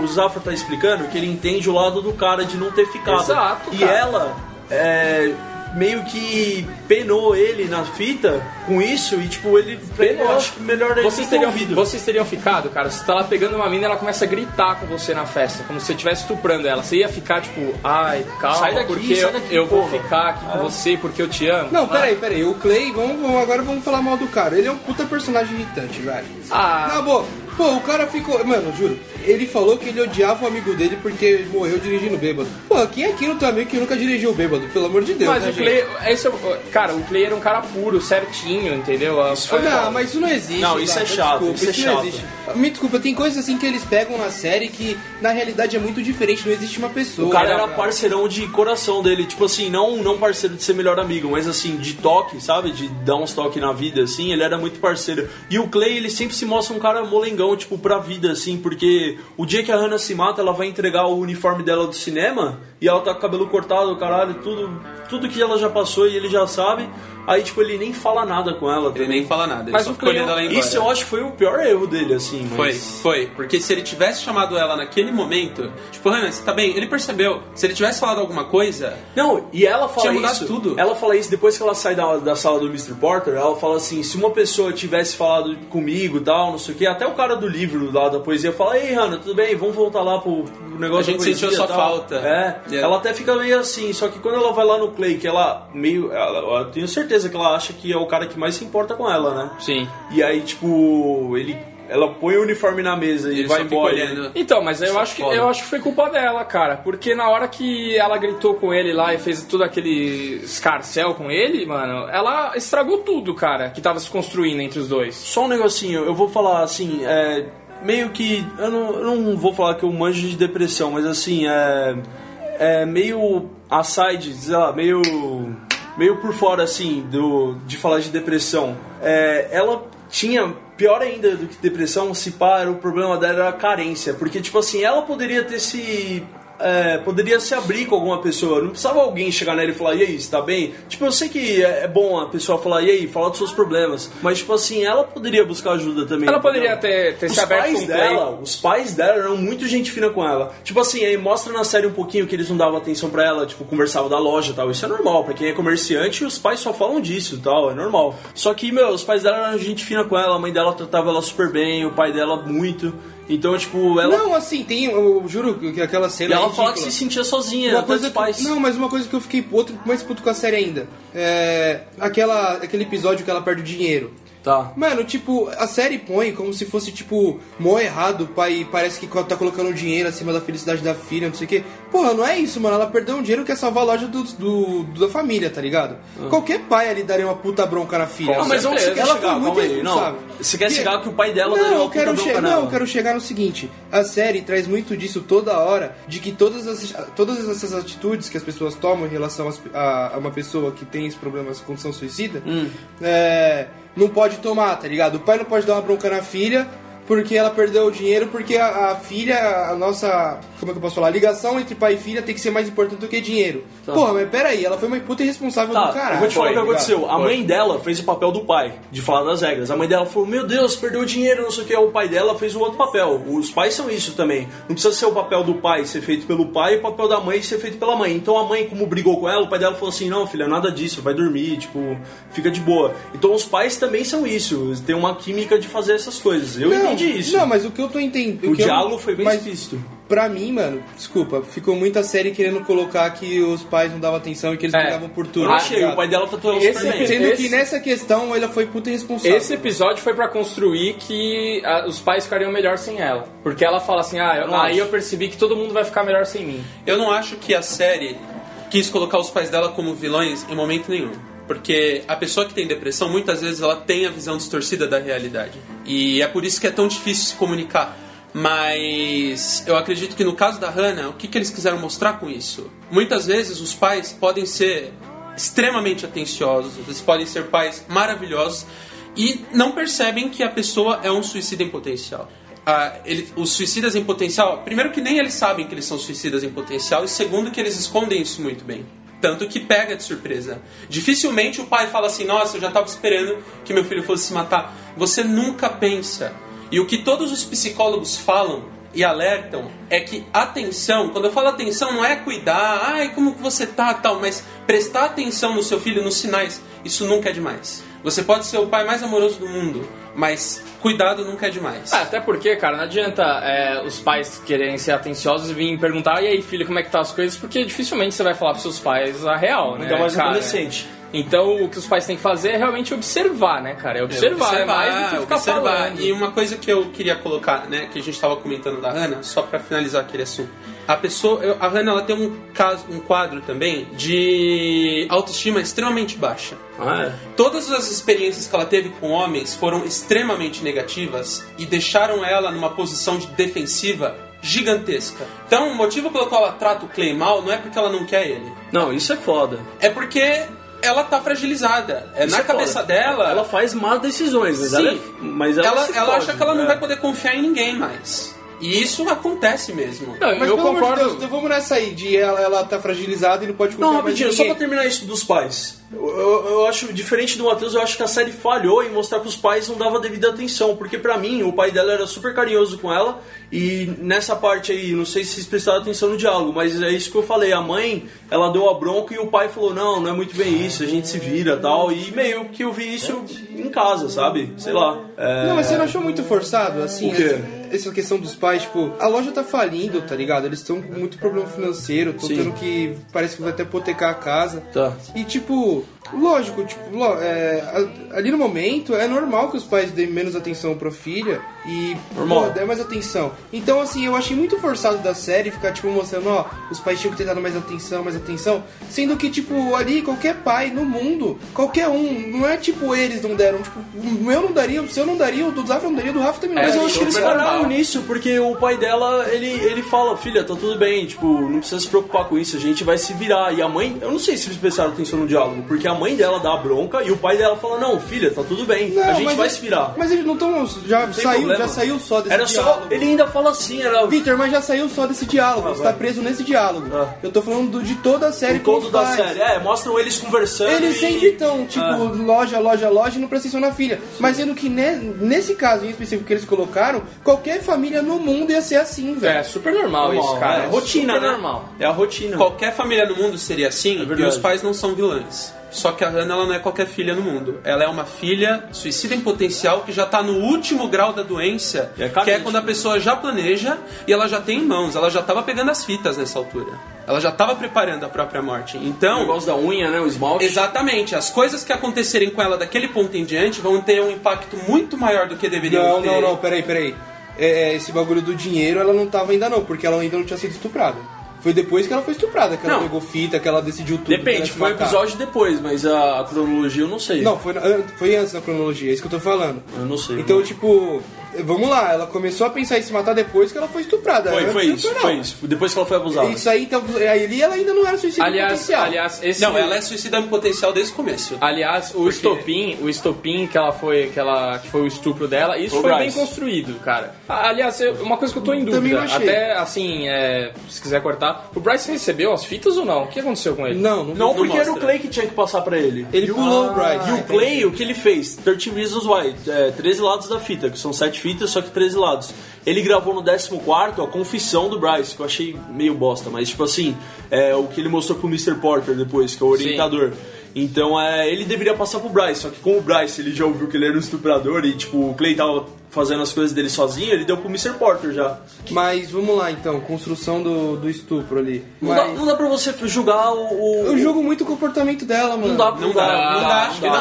o Zafra tá explicando que ele entende o lado do cara de não ter ficado. Exato, E cara. ela é, meio que penou ele na fita com isso e tipo, ele Penou. eu acho que melhor ele Vocês ter teriam, ouvido. vocês teriam ficado, cara, você tá lá pegando uma mina e ela começa a gritar com você na festa, como se você estivesse estuprando ela. Você ia ficar tipo, ai, calma, Sai daqui, porque sai eu, daqui, eu vou porra. ficar aqui com você porque eu te amo. Não, peraí, peraí. O Clay, vamos, vamos- agora vamos falar mal do cara. Ele é um puta personagem irritante, velho. Ah. Na boa. Pô, o cara ficou. Mano, juro. Ele falou que ele odiava o amigo dele porque morreu dirigindo bêbado. Pô, quem aqui no teu amigo que nunca dirigiu bêbado? Pelo amor de Deus, Mas né, o? Clay, esse é cara, o Clay era um cara puro, certinho, entendeu? A- Foi não, mas isso não existe. Não, isso é chato, desculpa, isso é não chato. existe. Me desculpa, tem coisas assim que eles pegam na série que na realidade é muito diferente, não existe uma pessoa. O cara era parceirão de coração dele, tipo assim, não, não parceiro de ser melhor amigo, mas assim, de toque, sabe? De dar uns toques na vida, assim, ele era muito parceiro. E o Clay, ele sempre se mostra um cara molengão, tipo, pra vida, assim, porque o dia que a Hannah se mata, ela vai entregar o uniforme dela do cinema e ela tá com o cabelo cortado, caralho, tudo, tudo que ela já passou e ele já sabe. Aí, tipo, ele nem fala nada com ela. Ele nem fala nada, ele Mas só o ficou olhando ela embora. Isso eu acho que foi o pior erro dele, assim. Foi, Mas... foi. Porque se ele tivesse chamado ela naquele momento, tipo, Hannah, você tá bem? Ele percebeu. Se ele tivesse falado alguma coisa, Não, e ela fala isso. tudo. Ela fala isso depois que ela sai da, da sala do Mr. Porter. Ela fala assim: se uma pessoa tivesse falado comigo e tal, não sei o que, até o cara do livro lá da poesia fala: Ei, Hannah, tudo bem? Vamos voltar lá pro, pro negócio A gente poesia sentiu a sua tal." falta. É, Yeah. ela até fica meio assim. Só que quando ela vai lá no Clay, que ela meio. Ela, eu tenho certeza que ela acha que é o cara que mais se importa com ela, né? Sim. E aí, tipo, ele. Ela põe o uniforme na mesa e ele vai embora. olhando. Então, mas eu Isso é acho, que, foda. eu acho que foi culpa dela, cara. Porque na hora que ela gritou com ele lá e fez todo aquele escarcel com ele, mano, ela estragou tudo, cara, que tava se construindo entre os dois. Só um negocinho, eu vou falar assim, é, meio que. Eu não, eu não vou falar que eu manjo de depressão, mas assim, é. É meio aside, sei lá, meio. Meio por fora assim, do, de falar de depressão. É, ela tinha, pior ainda do que depressão, se pá, era o problema dela era a carência. Porque, tipo assim, ela poderia ter se. É, poderia se abrir com alguma pessoa. Não precisava alguém chegar nela e falar, e aí, você tá bem? Tipo, eu sei que é é bom a pessoa falar, e aí, fala dos seus problemas. Mas, tipo assim, ela poderia buscar ajuda também. Ela poderia ter, ter os se aberto com pais um play. dela, os pais dela eram muito gente fina com ela. Tipo assim, aí mostra na série um pouquinho que eles não davam atenção pra ela, tipo, conversavam da loja e tal. Isso é normal, pra quem é comerciante, os pais só falam disso e tal, é normal. Só que, meu, os pais dela eram gente fina com ela, a mãe dela tratava ela super bem, o pai dela muito. Então, tipo, ela. Não, assim, tem. Eu juro que aquela e cena. é ela fala que se sentia sozinha, Uma coisa dos pais. não, mas uma coisa que eu fiquei outro mais puto com a série ainda. É. Aquela, aquele episódio que ela perde o dinheiro. Tá. Mano, tipo, a série põe como se fosse, tipo, mó errado, o pai parece que tá colocando dinheiro acima da felicidade da filha, não sei o quê. Porra, não é isso, mano. Ela perdeu um dinheiro que quer salvar a loja do, do- do- da família, tá ligado? Qualquer pai ali daria uma puta bronca na filha. Ah, mas onde você quer Ela chegar? foi muito aí. Não, irresponsável. você quer Que- chegar que o pai dela daria não, uma eu quero chegar. Não, eu quero chegar no seguinte: a série traz muito disso toda hora, de que todas, as, todas essas atitudes que as pessoas tomam em relação a, a uma pessoa que tem esse problema, essa condição suicida, Hum. é, não pode tomar, tá ligado? O pai não pode dar uma bronca na filha. Porque ela perdeu o dinheiro, porque a, a filha, a nossa. Como é que eu posso falar? A ligação entre pai e filha tem que ser mais importante do que dinheiro. Porra, mas peraí, ela foi uma puta irresponsável Tá, do caralho. eu vou te falar o que tá aconteceu. A mãe dela fez o papel do pai, de falar das regras. A mãe dela falou, meu Deus, perdeu dinheiro, não sei o que. O pai dela fez o outro papel. Os pais são isso também. Não precisa ser o papel do pai ser feito pelo pai e o papel da mãe ser feito pela mãe. Então a mãe, como brigou com ela, o pai dela falou assim, não, filha, nada disso, vai dormir, tipo, fica de boa. Então os pais também são isso. Tem uma química de fazer essas coisas. Eu Não, entendi isso. Não, mas o que eu tô entendendo. o que eu- diálogo foi bem mas explícito. Pra mim, mano, desculpa, ficou muita série querendo colocar que os pais não davam atenção e que eles É. brigavam por tudo. Eu achei, o pai dela ela Esse. Sendo Esse- que nessa questão ela foi puta irresponsável. Esse episódio foi pra construir que ah, os pais ficariam melhor sem ela. Porque ela fala assim, ah, eu- aí eu percebi que todo mundo vai ficar melhor sem mim. Eu não acho que a série quis colocar os pais dela como vilões em momento nenhum. Porque a pessoa que tem depressão, muitas vezes, ela tem a visão distorcida da realidade. E é por isso que é tão difícil se comunicar. Mas eu acredito que no caso da Hannah, o que, que eles quiseram mostrar com isso? Muitas vezes os pais podem ser extremamente atenciosos, eles podem ser pais maravilhosos e não percebem que a pessoa é um suicida em potencial. Ah, ele- os suicidas em potencial, primeiro que nem eles sabem que eles são suicidas em potencial, e segundo que eles escondem isso muito bem. Tanto que pega de surpresa. Dificilmente o pai fala assim: Nossa, eu já estava esperando que meu filho fosse se matar. Você nunca pensa. E o que todos os psicólogos falam e alertam é que atenção, quando eu falo atenção, não é cuidar, ai, como que você tá, tal, mas prestar atenção no seu filho, nos sinais, isso nunca é demais. Você pode ser o pai mais amoroso do mundo, mas cuidado nunca é demais. Ah, até porque, cara, não adianta é, os pais quererem ser atenciosos e virem perguntar, e aí, filho, como é que tá as coisas? Porque dificilmente você vai falar pros seus pais a real, né? Ainda mais cara? adolescente. Então, o que os pais têm que fazer é realmente observar, né, cara? É observar, é mais do que ficar observar. falando. E uma coisa que eu queria colocar, né, que a gente estava comentando da Hannah, só para finalizar aquele assunto. A pessoa, a Hannah, ela tem um caso, um quadro também de autoestima extremamente baixa. Ah, é. Todas as experiências que ela teve com homens foram extremamente negativas e deixaram ela numa posição de defensiva gigantesca. Então, o motivo pelo qual ela trata o Clay mal não é porque ela não quer ele, Não, isso é foda. é porque ela tá fragilizada. É Isso na é foda. cabeça dela, Ela faz más decisões, mas Sim. ela, é- mas ela, ela, ela acha que ela não né? vai poder confiar em ninguém mais. E isso acontece mesmo. Não, Mas eu pelo amor concordo. de Deus, vamos nessa aí, de ela, ela tá fragilizada e não pode confiar Não, rapidinho, só pra terminar isso dos pais. Eu, eu- eu acho, diferente do Matheus, eu acho que a série falhou em mostrar que os pais não davam devida atenção. Porque pra mim, o pai dela era super carinhoso com ela. E nessa parte aí, não sei se vocês prestaram atenção no diálogo, mas é isso que eu falei. A mãe, ela deu a bronca e o pai falou: Não, não é muito bem isso, a gente se vira tal. E meio que eu vi isso em casa, sabe? Sei lá. É... Não, mas você não achou muito forçado, assim? O quê? Essa, essa questão dos pais, tipo, a loja tá falindo, tá ligado? Eles estão com muito problema financeiro, estão Sim. tendo que. Parece que vai até hipotecar a casa. Tá. E tipo, jogo lógico, tipo, lo- é, ali no momento é normal que os pais deem menos atenção pra filha e pô, dê mais atenção. Então, assim, eu achei muito forçado da série ficar, tipo, mostrando, ó, os pais tinham que ter dado mais atenção, mais atenção. Sendo que, tipo, ali, qualquer pai no mundo, qualquer um, não é tipo eles não deram, tipo, o meu não daria, o seu não daria, o do Zafra não daria, o do Rafa também não É, Mas eu acho que eles pararam normal. nisso, porque o pai dela, ele, ele fala, filha, tá tudo bem, tipo, não precisa se preocupar com isso, a gente vai se virar. E a mãe, eu não sei se eles prestaram atenção no diálogo, porque a mãe dela dá a bronca e o pai dela fala: Não, filha, tá tudo bem, Não, a gente vai ele- se virar. Mas eles não estão. Já saiu, problema. já saiu só desse Era só. diálogo. Ele ainda fala assim, era. Vitor, mas já saiu só desse diálogo. Ah, você vai. tá preso nesse diálogo. Ah. Eu tô falando do- de toda a série O todo da pais. série. É, mostram eles conversando. Eles e- sempre estão, tipo, Ah. loja, loja, loja e não atenção na filha. Mas sendo que ne- nesse caso em específico que eles colocaram, qualquer família no mundo ia ser assim, É velho. super normal isso, Normal, cara. é, rotina, super né? normal. É a rotina. Qualquer família no mundo seria assim, É e os pais não são vilões. Só que a Hannah ela não é qualquer filha no mundo. Ela é uma filha suicida em potencial que já tá no último grau da doença, É que é quando a pessoa já planeja e ela já tem em mãos, ela já tava pegando as fitas nessa altura. Ela já tava preparando a própria morte. O Então, negócio da unha, né? O esmalte. exatamente, as coisas que acontecerem com ela daquele ponto em diante vão ter um impacto muito maior do que deveriam Não, ter. não, não, peraí, peraí. É, é, esse bagulho do dinheiro ela não tava ainda não, porque ela ainda não tinha sido estuprada. Foi depois que ela foi estuprada, que ela Não. pegou fita, que ela decidiu tudo. ela Depende, foi um matar. episódio depois, mas a, a cronologia eu não sei. Não, foi, na- foi antes da cronologia, é isso que eu tô falando. Eu não sei. Então, tipo, vamos lá, ela começou a pensar em se matar depois que ela foi estuprada. Foi, Antes foi isso, foi isso. Depois que ela foi abusada. Isso aí, então, ali ela ainda não era suicídio Aliás, potencial. aliás, esse Não, ela é suicida em potencial desde o começo. Aliás, o estopim, o estopim que ela foi, que ela que foi o estupro dela, isso O foi Bryce. bem construído, cara. Ah, Aliás, eu- uma coisa que eu tô em dúvida, até assim, é, se quiser cortar, o Bryce recebeu as fitas ou não? O que aconteceu com ele? Não, não, Não, porque era o. Clay que tinha que passar pra ele. Ele E pulou o Bryce. E o Clay, o que ele fez? 13 Reasons Why, é, 13 lados da fita, que são 7 fitas, só que 13 lados. Ele gravou no 14 a confissão do Bryce, que eu achei meio bosta, mas tipo assim, é o que ele mostrou pro Mr. Porter depois, que é o orientador. Então é, ele deveria passar pro Bryce, só que com o Bryce ele já ouviu que ele era um estuprador e tipo, o Clay tava fazendo as coisas dele sozinho, ele deu pro Mr. Porter já. Mas vamos lá então, construção do, do estupro ali. Não, dá, não dá pra você julgar o. o- eu julgo muito o comportamento dela, mano. Não dá pra Não dá, não dá, acho que não dá.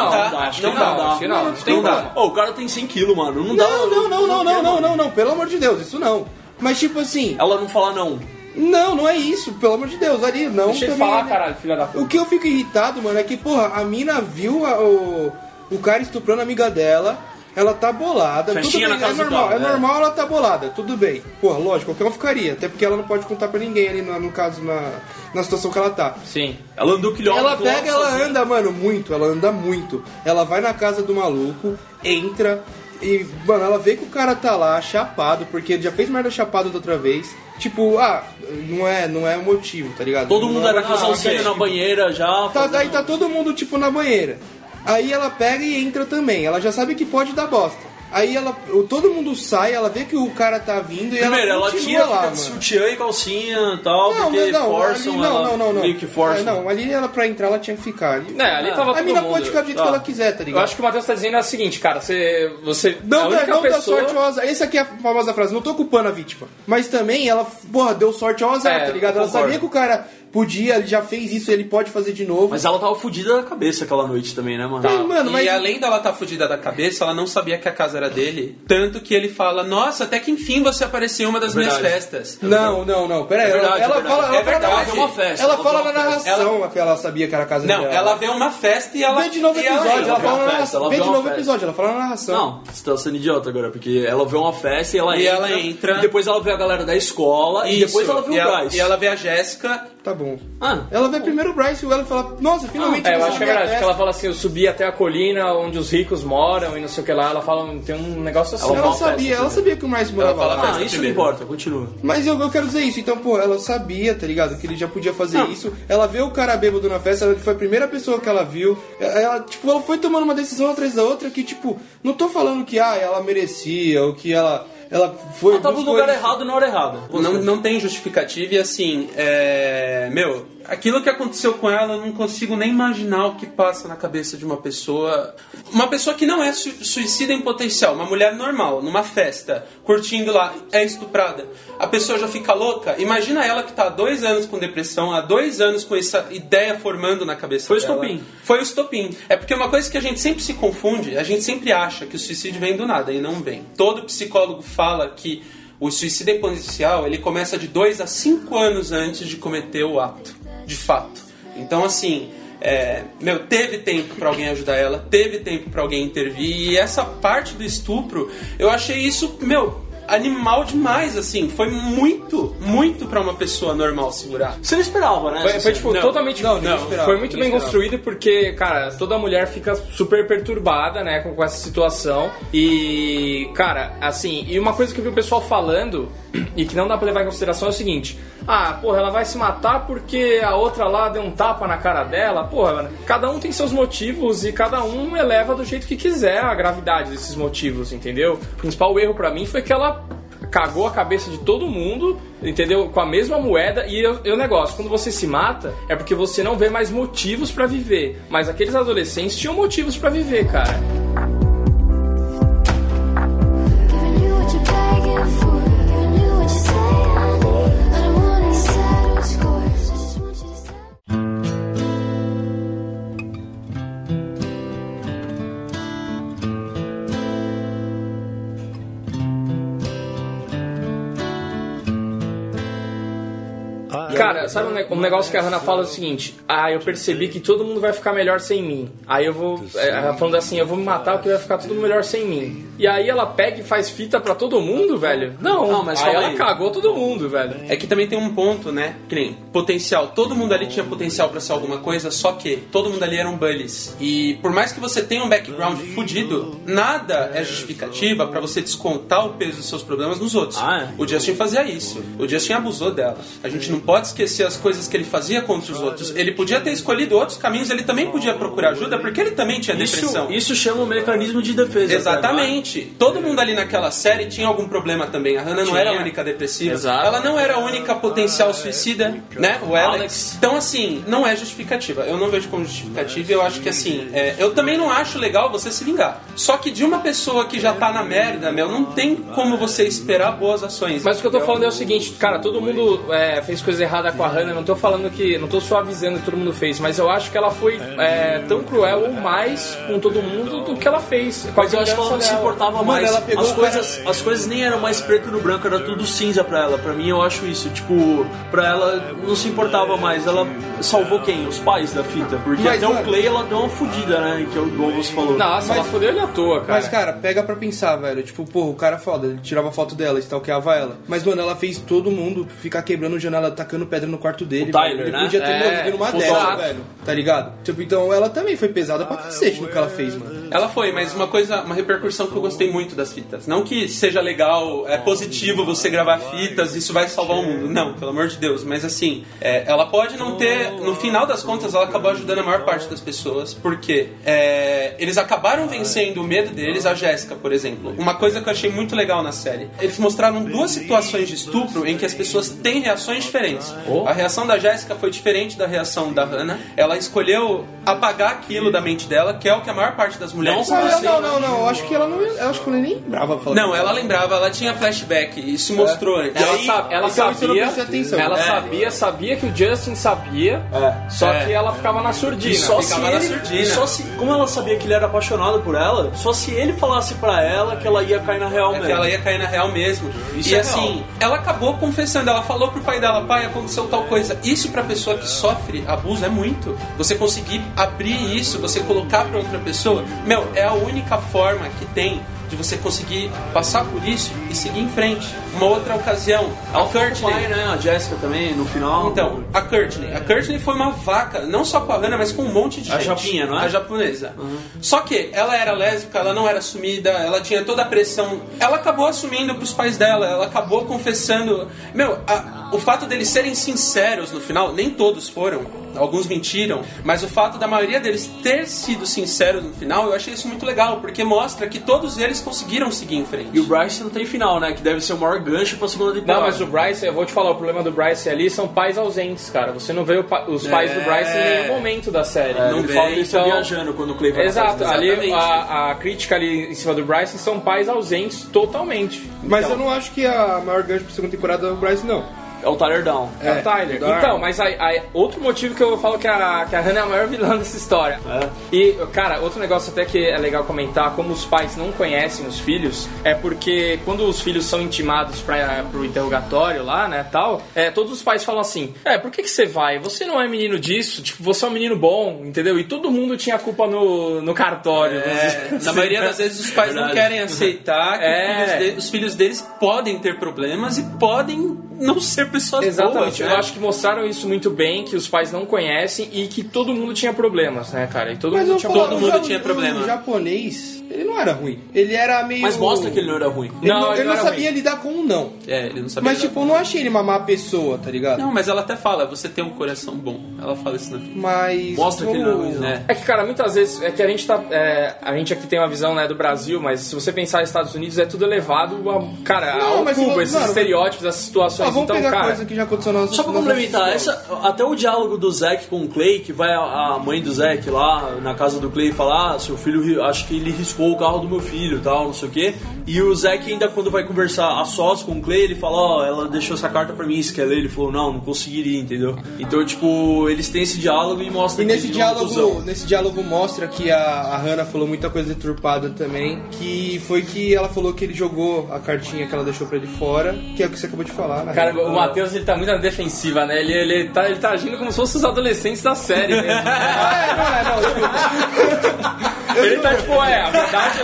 acho Não que dá, acho que não, Não, acho que não não dá. dá. Ô, o cara tem 100 quilos, mano. Não dá. Não, não, não, não, não, não, não, não, pelo amor de Deus, isso não. Mas tipo assim, Ela não fala não. não, não é isso, pelo amor de Deus, ali, não. Deixa também, falar, né? caralho, filha da puta. O que eu fico irritado, mano, é que, porra, a mina viu a- o, o cara estuprando a amiga dela, ela tá bolada, Festinha tudo bem, é normal, é é. normal ela tá bolada, tudo bem. Porra, lógico, qualquer um ficaria, até porque ela não pode contar pra ninguém ali, no, no caso, na, na situação que ela tá. Sim. Ela andou quilômetro. Ela pega, ela anda, mano, muito, ela anda muito. Ela vai na casa do maluco, entra e, mano, ela vê que o cara tá lá chapado, porque ele já fez merda chapado da outra vez. Tipo, ah, não é, não é o motivo, tá ligado? Todo Não mundo é era motivo. casalzinho na banheira já. Tá, fazendo- daí tá todo mundo, tipo, na banheira. Aí ela pega e entra também. Ela já sabe que pode dar bosta. Aí ela, todo mundo sai, ela vê que o cara tá vindo e Primeiro, ela ela tira, lá, fica de sutiã e calcinha e tal, Não, porque não, não, forçam ali, não, ela. não, não, não. Meio que forçam. É, não, ali ela pra entrar ela tinha que ficar. Ali, É, ali tava a mina mundo. pode ficar do jeito Tá. que ela quiser, tá Eu ligado? acho que o Matheus tá dizendo é o seguinte, cara, você. você Não, a dá, única não dá pessoa... sorte ao azar. Essa aqui é a famosa frase. Não tô culpando a vítima. Mas também ela, porra, deu sorte ao azar, É, tá ligado? eu Ela sabia que o cara podia, ele já fez isso, ele pode fazer de novo. Mas ela tava fudida da cabeça aquela noite também, né, mano? Sim, mano, e mas... além dela estar fudida da cabeça, ela não sabia que a casa era dele. Tanto que ele fala: Nossa, até que enfim você apareceu em uma das minhas verdade. festas. Não, não, não, pera aí. É ela, verdade, ela é verdade. fala, ela É fala verdade. na- Ela vê uma festa, Ela ela fala na narração que ela sabia que era a casa Não, dela. ela vê uma festa e ela. Vê de novo o e ela episódio, ela, fala na narração. ela Vê de novo episódio, ela fala na narração. Não, você tá sendo idiota agora, porque ela vê uma festa e ela E entra. ela entra. E depois ela vê a galera da escola e Isso. depois ela vê o e ela, Bryce. e ela vê a Jéssica. Tá bom. Ah, Ela vê primeiro o Bryce e ela fala, nossa, finalmente É, eu acho que é verdade, que ela fala assim, eu subi até a colina onde os ricos moram e não sei o que lá, ela fala, tem um negócio assim. Ela Ela sabia, ela sabia que o Bryce morava fala lá. ah isso primeiro. não importa, continua. Mas eu, eu quero dizer isso, então, pô, ela sabia, tá ligado? Que ele já podia fazer Não. isso. Ela vê o cara bêbado na festa, ela foi a primeira pessoa que ela viu. Ela, tipo, ela foi tomando uma decisão atrás da outra que, tipo, não tô falando que, ah, ela merecia, ou que ela. Ela foi. Ela tava no lugar errado na hora errada. Não, não tem justificativa e assim, é. Meu, aquilo que aconteceu com ela, eu não consigo nem imaginar o que passa na cabeça de uma pessoa. Uma pessoa que não é su- suicida em potencial, uma mulher normal, numa festa, curtindo lá, é estuprada. A pessoa já fica louca. Imagina ela que tá há dois anos com depressão, há dois anos com essa ideia formando na cabeça Foi o dela. estopim. Foi o estopim. É porque uma coisa que a gente sempre se confunde, a gente sempre acha que o suicídio vem do nada e não vem. Todo psicólogo fala que o suicídio em potencial ele começa de dois a cinco anos antes de cometer o ato, de fato. Então assim, é, meu, teve tempo pra alguém ajudar ela, teve tempo pra alguém intervir e essa parte do estupro, eu achei isso, meu, animal demais, assim. Foi muito, muito pra uma pessoa normal segurar. Você não esperava, né? Foi, foi, tipo, Não. totalmente. Não, ninguém esperava, foi muito bem construído porque, cara, toda mulher fica super perturbada, né, com, com essa situação. E, cara, assim, e uma coisa que eu vi o pessoal falando <clears throat> e que não dá pra levar em consideração é o seguinte: ah, porra, ela vai se matar porque a outra lá deu um tapa na cara dela. Porra, mano, cada um tem seus motivos e cada um eleva do jeito que quiser a gravidade desses motivos, entendeu? O principal erro pra mim foi que ela cagou a cabeça de todo mundo, entendeu? Com a mesma moeda e o negócio, quando você se mata, é porque você não vê mais motivos pra viver. Mas aqueles adolescentes tinham motivos pra viver, cara. Cara, sabe um, ne- um negócio que a Hannah fala é o seguinte: Ah, eu percebi que todo mundo vai ficar melhor sem mim. Aí eu vou. é, Ela falando assim: Eu vou me matar porque vai ficar mundo melhor sem mim. E aí ela pega e faz fita pra todo mundo, velho? Não, Não, mas aí ela aí. cagou todo mundo, velho. É que também tem um ponto, né? Que nem potencial. Todo mundo ali tinha potencial pra ser alguma coisa, só que todo mundo ali eram bullies. E por mais que você tenha um background fudido, nada é justificativa pra você descontar o peso dos seus problemas nos outros. Ah, é? O Justin fazia isso. O Justin abusou dela. A gente não pode esquecer as coisas que ele fazia contra os outros. Ele podia ter escolhido outros caminhos, ele também podia procurar ajuda, porque ele também tinha Isso, depressão. isso chama um mecanismo de defesa. Exatamente. Todo mundo ali naquela série tinha algum problema também. A Hannah não Tinha. era a única depressiva. Exato. Ela não era a única potencial suicida, né? O Alex. Alex. Então, assim, não é justificativa. Eu não vejo como justificativa. Eu acho que, assim, é, eu também não acho legal você se vingar. Só que de uma pessoa que já tá na merda, meu, não tem como você esperar boas ações. Mas o que eu tô falando é o seguinte, cara, todo mundo é, fez coisa errada com a Hannah, não tô falando que. Não tô suavizando que todo mundo fez, mas eu acho que ela foi é, tão cruel ou mais com todo mundo do que ela fez. Mas eu acho que ela não se importava mais. ela pegou as, coisas, as coisas nem eram mais preto no branco, era tudo cinza pra ela. Pra mim, eu acho isso. Tipo, pra ela não se importava mais. Ela salvou quem? Os pais da fita. Porque Mas, até o Clay ela deu uma fudida, né? Que é o você falou. Nossa, ela fodeu ele à toa, cara. Mas, cara, pega pra pensar, velho. Tipo, porra, o cara é foda, ele tirava foto dela, stalkeava ela. Mas, mano, ela fez todo mundo ficar quebrando janela, tacando pedra no quarto dele. O Tyler. Ele né? podia ter É, morrido numa dessa, velho. Tá ligado? Tipo, então ela também foi pesada pra cacete no que ela fez, mano. Ela foi, mas uma coisa, uma repercussão que eu gostei muito das fitas. Não que seja legal, é positivo você gravar fitas, isso vai salvar o mundo. Não, pelo amor de Deus. Mas assim, é, ela pode não ter. No final das contas, ela acabou ajudando a maior parte das pessoas, porque é, eles acabaram vencendo o medo deles, a Jéssica, por exemplo. Uma coisa que eu achei muito legal na série. Eles mostraram duas situações de estupro em que as pessoas têm reações diferentes. A reação da Jéssica foi diferente da reação da Hannah. Ela escolheu apagar aquilo da mente dela, que é o que a maior parte das mulheres Não, fazem. não, não, não. Eu acho que ela não. Eu acho que ela nem lembrava pra falar. Não, ela lembrava, ela tinha flashback, isso mostrou antes. Ela, aí- sa- ela então sabia, atenção. ela É. sabia, sabia que o Justin sabia, É. só É. que ela ficava na surdina. E só se ficava na ele, surdina. e só se, como ela sabia que ele era apaixonado por ela, só se ele falasse pra ela que ela ia cair na real É mesmo. que ela ia cair na real mesmo. Isso e é assim, real. ela acabou confessando, ela falou pro pai dela, pai, aconteceu tal coisa. Isso pra pessoa que sofre abuso é muito. Você conseguir abrir isso, você colocar pra outra pessoa, meu, é a única forma que tem de você conseguir passar por isso e seguir em frente. Uma outra ocasião, a o Courtney. pai, né? A Jessica também, no final. Então, a Courtney. A Courtney foi uma vaca, não só com a Hannah, mas com um monte de A gente. japinha, não é? A japonesa. Só que ela era lésbica, ela não era assumida, ela tinha toda a pressão. Ela acabou assumindo pros pais dela, ela acabou confessando. Meu, a- o fato deles serem sinceros no final, nem todos foram, alguns mentiram, mas o fato da maioria deles ter sido sinceros no final, eu achei isso muito legal, porque mostra que todos eles conseguiram seguir em frente. E o Bryce não tem final, né? Que deve ser o maior gancho pra segunda Não, temporada. mas o Bryce, eu vou te falar, o problema do Bryce ali são pais ausentes, cara. Você não vê pa- os pais do Bryce em nenhum momento da série. É, não vê, fala que ele está então... viajando quando o Clay vai Exato, ali a, a crítica ali em cima do Bryce são pais ausentes totalmente. Mas Então, eu não acho que a maior gancho pra segunda temporada é o Bryce, não. É o Tyler Down. É, o Tyler. Darn. Então, mas aí, aí, outro motivo que eu falo que a, que a Hannah é a maior vilã dessa história. E, cara, outro negócio até que é legal comentar, como os pais não conhecem os filhos, é porque quando os filhos são intimados para pro interrogatório lá, né, tal, é, todos os pais falam assim, é, por que que você vai? Você não é menino disso, tipo, você é um menino bom, entendeu? E todo mundo tinha culpa no, no cartório. É, na maioria das vezes os pais não querem aceitar que É. os, filhos de- os filhos deles podem ter problemas e podem não ser pessoas Exatamente, boas. eu né? acho que mostraram isso muito bem, que os pais não conhecem e que todo mundo tinha problemas, né, cara? E todo Mas mundo eu tinha falo, todo mundo tinha problema. O japonês, ele não era ruim. Ele era meio. Mas mostra que ele não era ruim. Ele não, Não, ele ele não era sabia ruim. lidar com um não. É, ele não sabia. Mas, tipo, eu não achei ele uma má pessoa, tá ligado? Não, mas ela até fala, você tem um coração bom. Ela fala isso na vida. Mas. Mostra que ele não é ruim, não. É. Que, cara, muitas vezes é que a gente tá. é, a gente aqui tem uma visão né, do Brasil, mas se você pensar nos Estados Unidos, é tudo elevado a, cara, Não, ao mas cubo, não, esses não, estereótipos, essas situações. Ah, vamos então, pegar cara. coisa que já aconteceu na nossa Só pra complementar, essa, até o diálogo do Zack com o Clay, que vai a, a mãe do Zack lá na casa do Clay falar, ah, seu filho, acho que ele riscou o carro do meu filho tal, não sei o quê. E o Zack ainda quando vai conversar a sós com o Clay, ele fala, ó, ela deixou essa carta pra mim, se quer ler? Ele falou, não, não conseguiria, entendeu? Então, tipo, eles têm esse diálogo e mostra E que nesse diálogo, nesse diálogo mostra que a, a Hannah falou muita coisa deturpada também. Que foi que ela falou que ele jogou a cartinha que ela deixou pra ele fora, que é o que você acabou de falar, né? Cara, o Matheus ele tá muito na defensiva, né? Ele, ele, tá, ele tá agindo como se fossem os adolescentes da série mesmo. <laughs> É, não, é, não, tipo, ele tá tipo, é, verdade,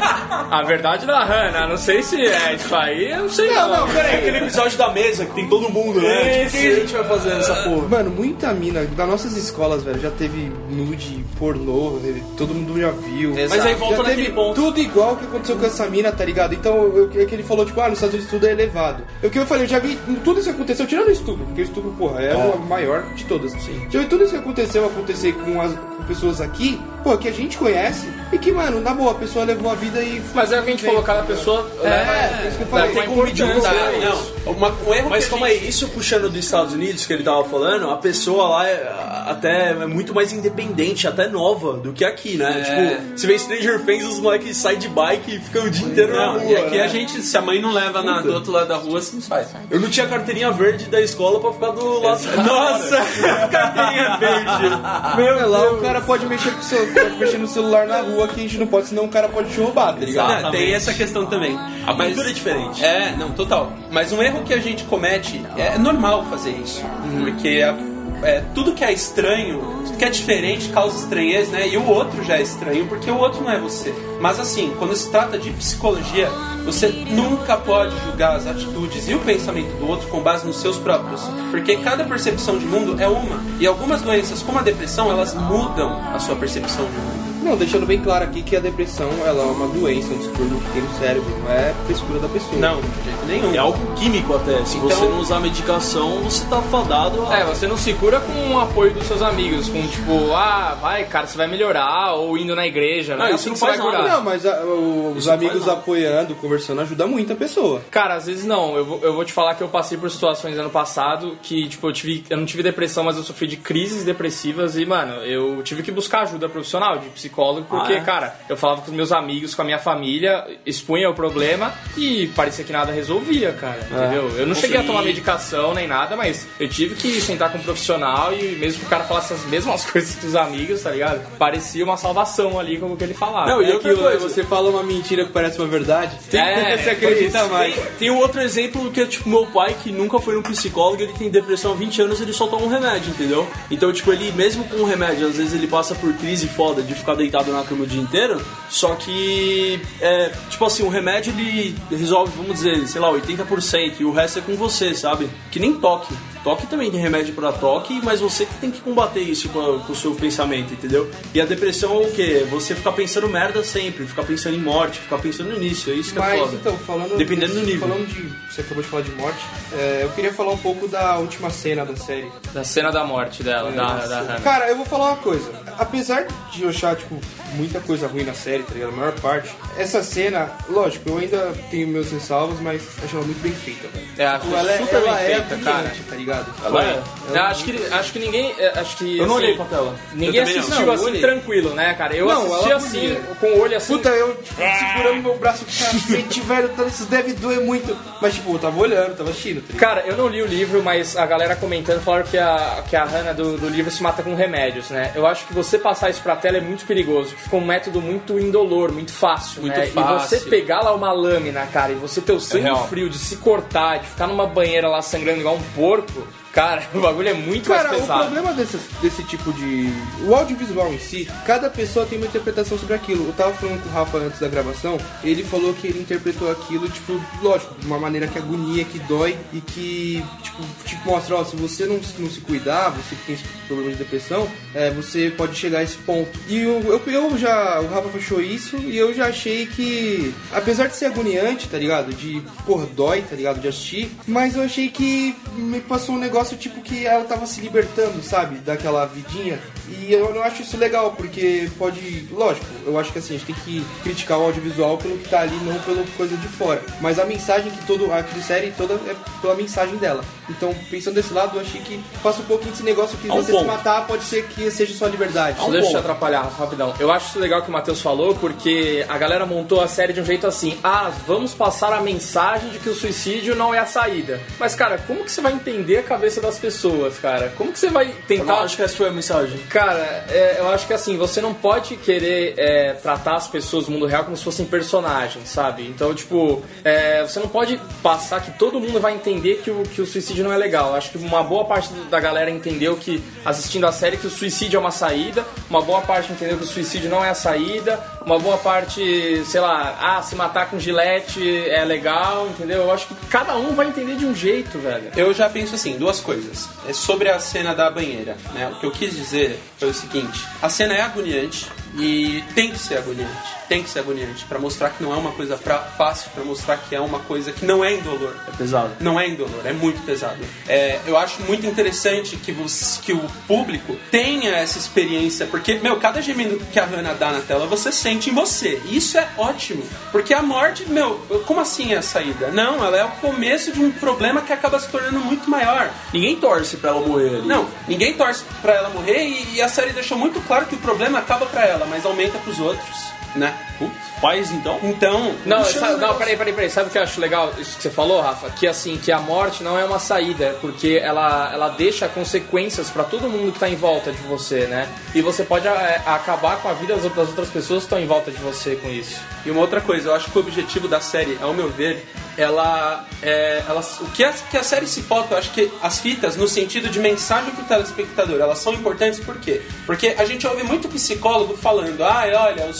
a verdade da Hannah, não sei se é isso aí, eu não sei Não, não. não, peraí. Aquele episódio da mesa que tem todo mundo, né? Isso. Tipo, o que a gente vai fazer nessa porra? Mano, muita mina das nossas escolas, velho, já teve nude, pornô, todo mundo já viu. Mas aí volta já naquele teve ponto. tudo igual que aconteceu com essa mina, tá ligado? Então, eu, é que ele falou, tipo, ah, nos Estados Unidos tudo é elevado. É o que eu falei, eu já vi tudo isso que aconteceu, tirando o estupro, porque o estupro, porra, é, a maior de todas. Já vi tudo isso que aconteceu acontecer com, as, com pessoas aqui, pô, que a gente conhece, e que, mano, na boa, a pessoa levou a vida e... Mas é que a gente falou, cada pessoa É, leva, é isso que eu falei. Tem como medir não. Uma- um erro Mas calma gente- aí, isso puxando dos Estados Unidos que ele tava falando, a pessoa lá é até é muito mais independente, até nova do que aqui, né? É. Tipo, você vê Stranger Things, os moleques saem de bike e ficam o dia inteiro na Não, rua. e aqui né? a gente, se a mãe não leva na, do outro lado da rua, você não faz. Eu não tinha carteirinha verde da escola pra ficar do lado. Nossa! <laughs> carteirinha verde! Meu, é lá o cara pode mexer, com o seu, pode mexer no celular na rua que a gente não pode, senão o cara pode te roubar, tá ligado? Não, tem essa questão também. A cultura é diferente. É, não, total. Mas um erro que a gente comete é normal fazer isso. Porque a- é, tudo que é estranho, tudo que é diferente causa estranheza, né? E o outro já é estranho porque o outro não é você. Mas assim, quando se trata de psicologia, você nunca pode julgar as atitudes e o pensamento do outro com base nos seus próprios. Porque cada percepção de mundo é uma. E algumas doenças, como a depressão, elas mudam a sua percepção de mundo. Não, deixando bem claro aqui que a depressão ela é uma doença, um distúrbio que tem no cérebro, não é frescura da pessoa. Não, de jeito nenhum. É algo químico até. Se Então- você não usar medicação, você tá fadado a... É, você não se cura com o apoio dos seus amigos, com tipo, ah, vai, cara, você vai melhorar, ou indo na igreja, né? Não, Assim isso não faz vai nada. curar. Não, mas a- o- os amigos apoiando, conversando, ajuda muito a pessoa. Cara, às vezes não. Eu vou, eu vou te falar que eu passei por situações ano passado que, tipo, eu tive. Eu não tive depressão, mas eu sofri de crises depressivas e, mano, eu tive que buscar ajuda profissional, de psicólogo, porque, Ah, é? cara, eu falava com os meus amigos, com a minha família, expunha o problema e parecia que nada resolvia, cara. Entendeu? Eu não cheguei a tomar medicação nem nada, mas eu tive que sentar com um profissional e mesmo que o cara falasse as mesmas <laughs> coisas que os amigos, tá ligado? Parecia uma salvação ali com o que ele falava. Não, e É aquilo, né? coisa. você fala uma mentira que parece uma verdade, É, você acredita mais. Tem, tem um outro exemplo que é tipo meu pai que nunca foi num psicólogo, ele tem depressão há 20 anos, ele só toma um remédio, entendeu? Então, tipo, ele mesmo com um remédio, às vezes ele passa por crise foda de ficar deitado na cama o dia inteiro, só que é, tipo assim, o remédio ele resolve, vamos dizer, sei lá, 80% e o resto é com você, sabe? Que nem toque. Toque também tem remédio pra toque, mas você que tem que combater isso com, a- com o seu pensamento, entendeu? E a depressão é o quê? Você ficar pensando merda sempre, ficar pensando em morte, ficar pensando nisso, é isso que é Mas foda. então, falando. Dependendo do nível. Falando de. Você acabou de falar de morte, é, eu queria falar um pouco da última cena da série. Da cena da morte dela, da, da Hannah. Cara, eu vou falar uma coisa. Apesar de eu achar, tipo, muita coisa ruim na série, tá ligado? A maior parte. Essa cena, lógico, eu ainda tenho meus ressalvos, mas acho ela muito bem feita, velho. É, acho Tipo, ela, é- super ela bem é feita, brilhante, cara. tá ligado? Ela é? Eu acho que, acho que ninguém. é, Acho que, Eu não assim, olhei pra tela. Ninguém não. assistiu Não, assim olhei. tranquilo, né, cara? Eu Não, assisti ela assim, com o olho assim. Puta, eu tipo, segurando meu braço, cacete, velho, tá- isso deve doer muito. Mas, tipo, eu tava olhando, tava assistindo, tá? Cara, eu não li o livro, mas a galera comentando falaram que a, que a Hannah do, do livro se mata com remédios, né? Eu acho que você passar isso pra tela é muito perigoso, fica um método muito indolor, muito fácil, Muito né? fácil. E você pegar lá uma lâmina, cara, e você ter o sangue real. frio de se cortar, de ficar numa banheira lá sangrando igual um porco, cara, <laughs> o bagulho é muito Cara, mais o pesado. problema desse, desse tipo de. O audiovisual em si, cada pessoa tem uma interpretação sobre aquilo. Eu tava falando com o Rafa antes da gravação, ele falou que ele interpretou aquilo, tipo, lógico, de uma maneira que agonia, que dói e que, tipo, tipo mostra, ó, se você não, não se cuidar, você que tem esse problema de depressão, é, você pode chegar a esse ponto. E eu, eu, eu já. O Rafa fechou isso e eu já achei que, apesar de ser agoniante, tá ligado? De, porra, dói, tá ligado? De assistir, mas eu achei que me passou um negócio tipo que ela tava se libertando, sabe? Daquela vidinha. E eu não acho isso legal, porque pode. Lógico, eu acho que assim, a gente tem que criticar o audiovisual pelo que tá ali, não pela coisa de fora. Mas a mensagem que todo. A série toda é pela mensagem dela. Então, pensando desse lado, eu achei que passa um pouquinho desse negócio que um você se ponto. matar pode ser que seja sua liberdade. Só deixa eu te atrapalhar rapidão. Eu acho isso legal que o Matheus falou, porque a galera montou a série de um jeito assim: ah, vamos passar a mensagem de que o suicídio não é a saída. Mas, cara, como que você vai entender a cabeça das pessoas, cara? Como que você vai Eu tentar. não acho que essa foi a mensagem. Cara, é, eu acho que assim, você não pode querer é, tratar as pessoas do mundo real como se fossem personagens, sabe? Então, tipo, é, você não pode passar que todo mundo vai entender que o, que o suicídio não é legal. Eu acho que uma boa parte da galera entendeu que, assistindo a série, que o suicídio é uma saída, uma boa parte entendeu que o suicídio não é a saída, uma boa parte, sei lá, ah, se matar com gilete é legal, entendeu? Eu acho que cada um vai entender de um jeito, velho. Eu já penso assim, duas coisas. É sobre a cena da banheira, né? O que eu quis dizer foi o seguinte: a cena é agoniante e tem que ser agoniante. Tem que ser agoniante pra mostrar que não é uma coisa pra, fácil, pra mostrar que é uma coisa que não é indolor. É pesado. Não é indolor, é muito pesado. É, eu acho muito interessante que, você- que o público tenha essa experiência, porque, meu, cada gemido que a Hannah dá na tela, você sente em você. E Isso é ótimo. Porque a morte, meu, como assim é a saída? Não, ela é o começo de um problema que acaba se tornando muito maior. Ninguém torce pra ela morrer ali. Não, ninguém torce pra ela morrer e, e a série deixou muito claro que o problema acaba pra ela, mas aumenta pros outros, né? Putz, paz então? Então, Não, sabe, não, peraí, peraí, peraí. Sabe o que eu acho legal? Isso que você falou, Rafa? Que assim, que a morte não é uma saída, porque ela, ela deixa consequências pra todo mundo que tá em volta de você, né? E você pode é, acabar com a vida das outras pessoas que estão em volta de você com isso. E uma outra coisa, eu acho que o objetivo da série, ao meu ver, ela. É, ela o que a, que a série se foca, eu acho que as fitas, no sentido de mensagem pro telespectador, elas são importantes por quê? Porque a gente ouve muito psicólogo falando, ah, olha, o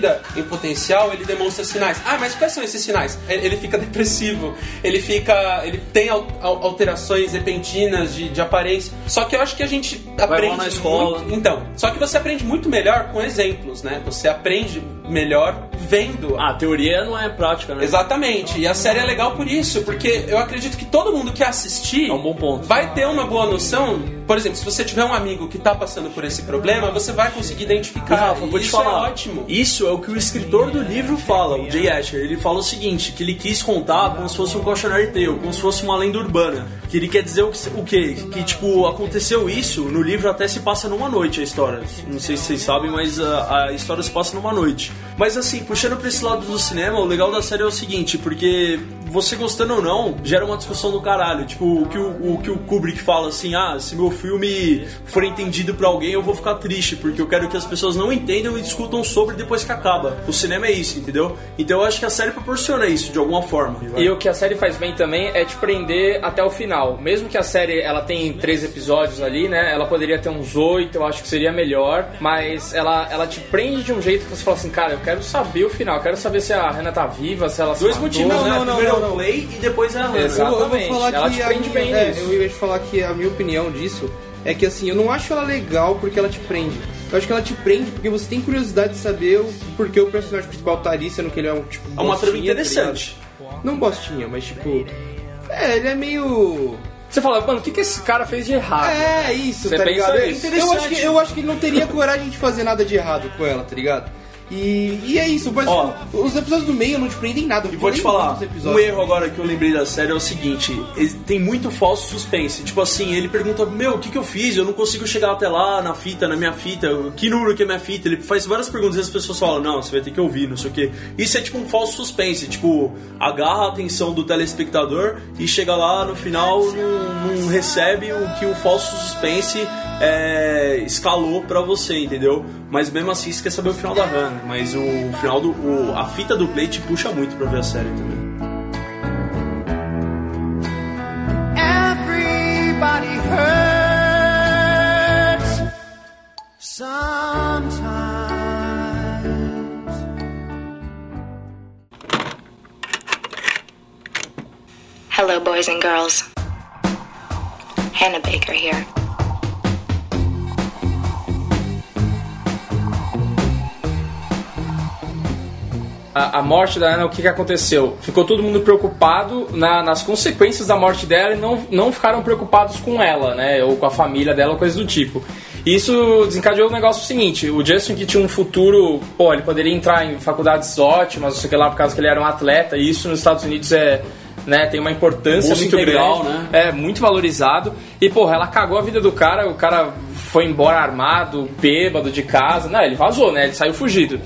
suicida em potencial, ele demonstra sinais. Ah, mas quais são esses sinais? Ele, fica <laughs> depressivo, ele fica. ele tem al- al- alterações repentinas de, de aparência. Só que eu acho que a gente aprende. na escola. muito- então, só que você aprende muito melhor com exemplos, né? Você aprende melhor vendo. Ah, a teoria não é prática, né? Exatamente. E a série é legal por isso, porque eu acredito que todo mundo que assistir É um bom ponto. vai ter uma boa noção. Por exemplo, se você tiver um amigo que tá passando por esse problema, você vai conseguir identificar. Rafa, vou te isso falar. é ótimo. Isso é o que o escritor do livro fala, o Jay Asher. Ele fala o seguinte: que ele quis contar como se fosse um cautionary tale, como se fosse uma lenda urbana. Que ele quer dizer o, que, o quê? Que, tipo, aconteceu isso, no livro até se passa numa noite a história. Não sei se vocês sabem, mas a, a história se passa numa noite. Mas assim, puxando pra esse lado do cinema, o legal da série é o seguinte, porque você gostando ou não, gera uma discussão do caralho. Tipo, o que o, o que o Kubrick fala assim, ah, se meu filme for entendido pra alguém, eu vou ficar triste, porque eu quero que as pessoas não entendam e discutam sobre depois que acaba. O cinema é isso, entendeu? Então eu acho que a série proporciona isso de alguma forma. E o que a série faz bem também é te prender até o final. Mesmo que a série ela tem três episódios ali, né? Ela poderia ter uns oito, eu acho que seria melhor. Mas ela, ela te prende de um jeito que você fala assim, cara, eu quero saber o final. Eu quero saber se a Renan tá viva, se ela se Dois matou. motivos, Não, né? não, não, Primeiro não, o não. play e depois é a Hannah. Eu, eu Exatamente. falar Ela te prende minha, bem é, nisso. eu ia te falar que a minha opinião disso é que assim, eu não acho ela legal porque ela te prende. Eu acho que ela te prende porque você tem curiosidade de saber o porquê o personagem principal tá ali, sendo que ele é um tipo. É uma trama tá interessante. ligado? não bostinha, mas tipo. É, ele é meio. Você fala, mano, o que, que esse cara fez de errado? É, isso, Você tá pensa ligado? isso. Eu acho, que, eu acho que ele não teria coragem de fazer nada de errado com ela, tá ligado? E, e é isso, mas Ó. os episódios do meio não te prendem em nada. E vou te falar, um erro agora que eu lembrei da série é o seguinte: tem muito falso suspense. Tipo assim, ele pergunta: Meu, o que, que eu fiz? Eu não consigo chegar até lá na fita, na minha fita. Que número que é minha fita? Ele faz várias perguntas e as pessoas falam: Não, você vai ter que ouvir, não sei o quê. Isso é tipo um falso suspense. Tipo, agarra a atenção do telespectador e chega lá no final, não, não recebe o que o falso suspense é, escalou pra você, entendeu? Mas mesmo assim, você quer saber o final da Hannah. Mas o final do. o- a fita do play te puxa muito pra ver a série também. Everybody hurts sometimes. Hello, boys and girls. Hannah Baker here. A, a morte da Ana, o que, que aconteceu? Ficou todo mundo preocupado na- nas consequências da morte dela e não, não ficaram preocupados com ela, né? Ou com a família dela, coisa do tipo. E isso desencadeou o negócio seguinte: o Justin, que tinha um futuro, pô, ele poderia entrar em faculdades ótimas, não sei o que lá, por causa que ele era um atleta, e isso nos Estados Unidos é. Né, tem uma importância Bolsa muito integral, grande, né? é muito valorizado. E porra, ela cagou a vida do cara, o cara foi embora armado, bêbado de casa. Não, ele vazou, né? Ele saiu fugido.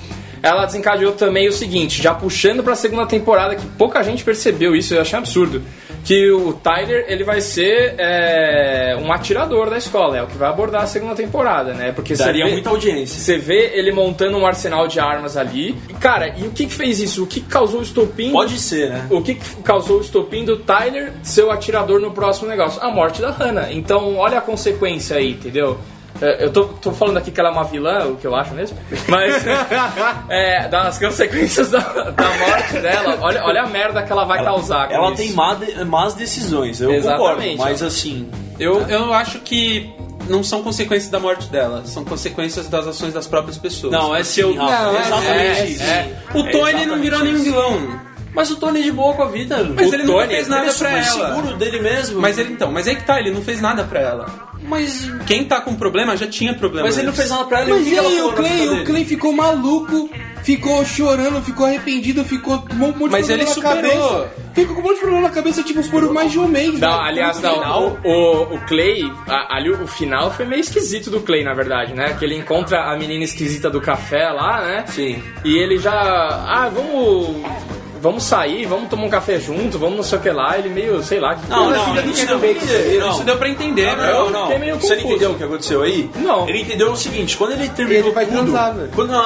Ela desencadeou também o seguinte, já puxando pra segunda temporada, que pouca gente percebeu isso, eu achei absurdo. Que o Tyler, ele vai ser é, um atirador da escola, é o que vai abordar a segunda temporada, né? Porque Daria vê- muita audiência. Você vê ele montando um arsenal de armas ali. E, cara, e o que, que fez isso? O que que causou o estopim? Pode ser, né? O que, que causou o estopim do Tyler ser o atirador no próximo negócio? A morte da Hannah. Então, olha a consequência aí, entendeu? É, Eu tô, tô falando aqui que ela é uma vilã, o que eu acho mesmo, mas <laughs> é, das consequências da, da morte dela, olha, olha a merda que ela vai causar. com Ela isso. tem má de- más decisões, eu Exatamente. concordo. Mas assim, Eu, eu acho que não são consequências da morte dela, são consequências das ações das próprias pessoas. não, é Porque sim, eu- Rafa, Não, é- exatamente é- isso. É, o É Tony não exatamente virou nenhum isso. vilão. Mas o Tony é de boa com a vida. Mas o ele nunca Tony, fez nada ele é pra ela. seguro dele mesmo. Mas ele então, mas aí que tá, ele não fez nada pra ela. mas, Quem tá com problema já tinha problema. mas ele não fez nada pra ela. Mas e ela aí, o Clay, o Clay ficou maluco, ficou chorando, ficou arrependido, ficou com um monte de Mas problema ele na superou. cabeça. Ficou com um monte de problema na cabeça, tipo, por mais de um mês. Não, velho. aliás, não. O, o, o Clay, a- ali o final foi meio esquisito do Clay, na verdade, né? Que ele encontra a menina esquisita do café lá, né? Sim. E ele já. Ah, vamos. Vamos sair, vamos tomar um café junto, vamos não sei o que lá. Ele meio, sei lá. Não, porra, não, filha não, isso que deu pra entender. Não, Isso deu pra entender, né? Não, não. Você não entendeu o que aconteceu aí? Não. Ele entendeu o seguinte, quando ele terminou Ele vai tudo... transar, velho. Quando, não,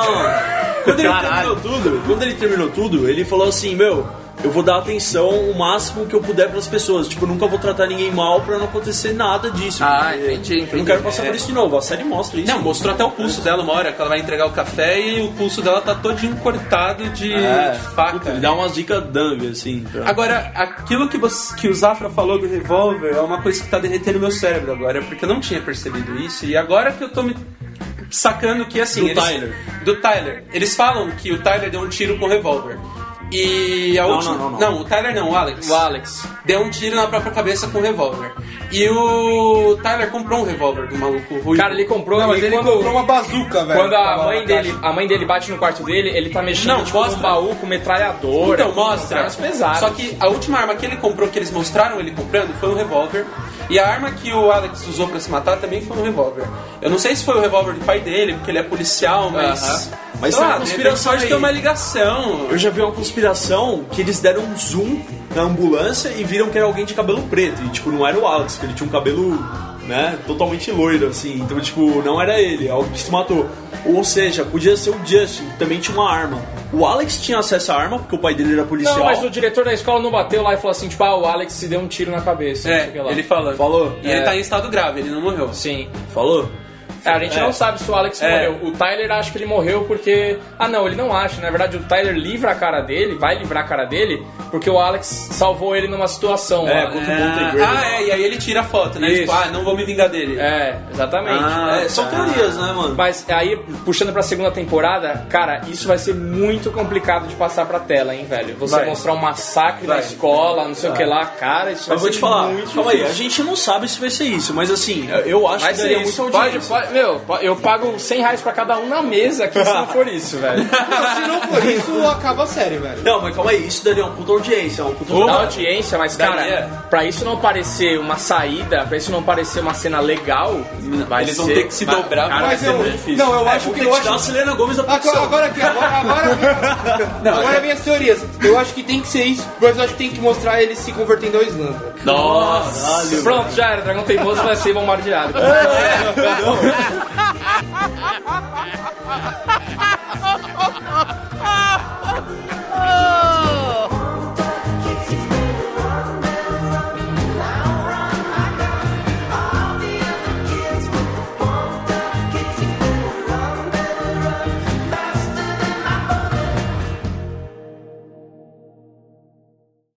quando ele Caralho. terminou tudo, quando ele terminou tudo, ele falou assim, meu, eu vou dar atenção o máximo que eu puder pras pessoas. Tipo, eu nunca vou tratar ninguém mal pra não acontecer nada disso. Ah, porque entendi, Eu não entendi. quero passar É. por isso de novo. A série mostra isso. Não, mostrou até o pulso dela uma hora, que ela vai entregar o café e o pulso dela tá todinho cortado de, É, de faca. puta, ele dá umas dicas dumb, assim. pra- Agora, aquilo que, você, que o Zafra falou do revólver é uma coisa que tá derretendo meu cérebro agora, porque eu não tinha percebido isso, e agora que eu tô me sacando que assim. Do eles- Tyler. Do Tyler. Eles falam que o Tyler deu um tiro com o revólver. E a Não, última. não, não, não. o Tyler não, o Alex. O Alex. Deu um tiro na própria cabeça com o revólver. E o Tyler comprou um revólver do maluco ruivo. Cara, ele comprou, Não, mas mas ele quando, comprou uma bazuca, velho. quando a mãe dele, a mãe dele bate no quarto dele, ele tá mexendo Não, tipo, mostra. baú com metralhadora. Então, mostra. pesadas. Só que a última arma que ele comprou, que eles mostraram ele comprando, foi um revólver. E a arma que o Alex usou pra se matar também foi um revólver. Eu não sei se foi o revólver do pai dele, porque ele é policial, mas. Mas sei tem lá, uma de conspiração ter uma ligação. Eu já vi uma conspiração que eles deram um zoom na ambulância e viram que era alguém de cabelo preto. E, tipo, não era o Alex, que ele tinha um cabelo, né, totalmente loiro, assim. Então, tipo, não era ele, é alguém que se matou. Ou seja, podia ser o Justin, que também tinha uma arma. O Alex tinha acesso à arma, porque o pai dele era policial. Não, mas o diretor da escola não bateu lá e falou assim, tipo, ah, o Alex se deu um tiro na cabeça. não sei o que É, lá. ele fala. Falou? E ele É. tá em estado grave, ele não morreu. Sim. Falou? É, a gente É. não sabe se o Alex É. morreu. O Tyler acha que ele morreu porque. Ah, não, ele não acha. Na verdade, o Tyler livra a cara dele, vai livrar a cara dele, porque o Alex salvou ele numa situação. É, lá. contra o Ah, Montenegro. ah, é, e aí ele tira a foto, né? Isso. Tipo, ah, não vou me vingar dele. É, exatamente. Ah, É, são tá. teorias, né, mano? Mas aí, puxando pra segunda temporada, cara, isso vai ser muito complicado de passar pra tela, hein, velho? Você Vai. mostrar um massacre na Vai. escola, não sei o que lá, cara, isso vai Eu vou ser te falar, muito calma aí, a difícil. gente não sabe se vai ser isso, mas assim, eu acho Vai que ser daria isso. muita Pode, audiência. pode, meu, eu pago 100 reais pra cada um na mesa aqui se não for <laughs> isso, velho. Não, se não for <laughs> isso, acaba a série, velho. Não, mas calma aí, isso daria uma puta audiência, é um puta Da audiência, mas cara, pra isso não parecer uma saída, pra isso não parecer uma cena legal, vai Eles vão ser- ter que se vai- dobrar, cara, vai vai ser ser muito difícil. Não, eu É, acho que eu acho a Selena Gomes da Agora, produção. agora aqui, agora, agora, <laughs> agora minhas teorias. Eu acho que tem que ser isso, mas eu acho que tem que mostrar ele se convertendo ao Islã. Nossa! Pronto, já era. Dragão Teimoso vai ser bombardeado. 哈哈哈哈哈哈。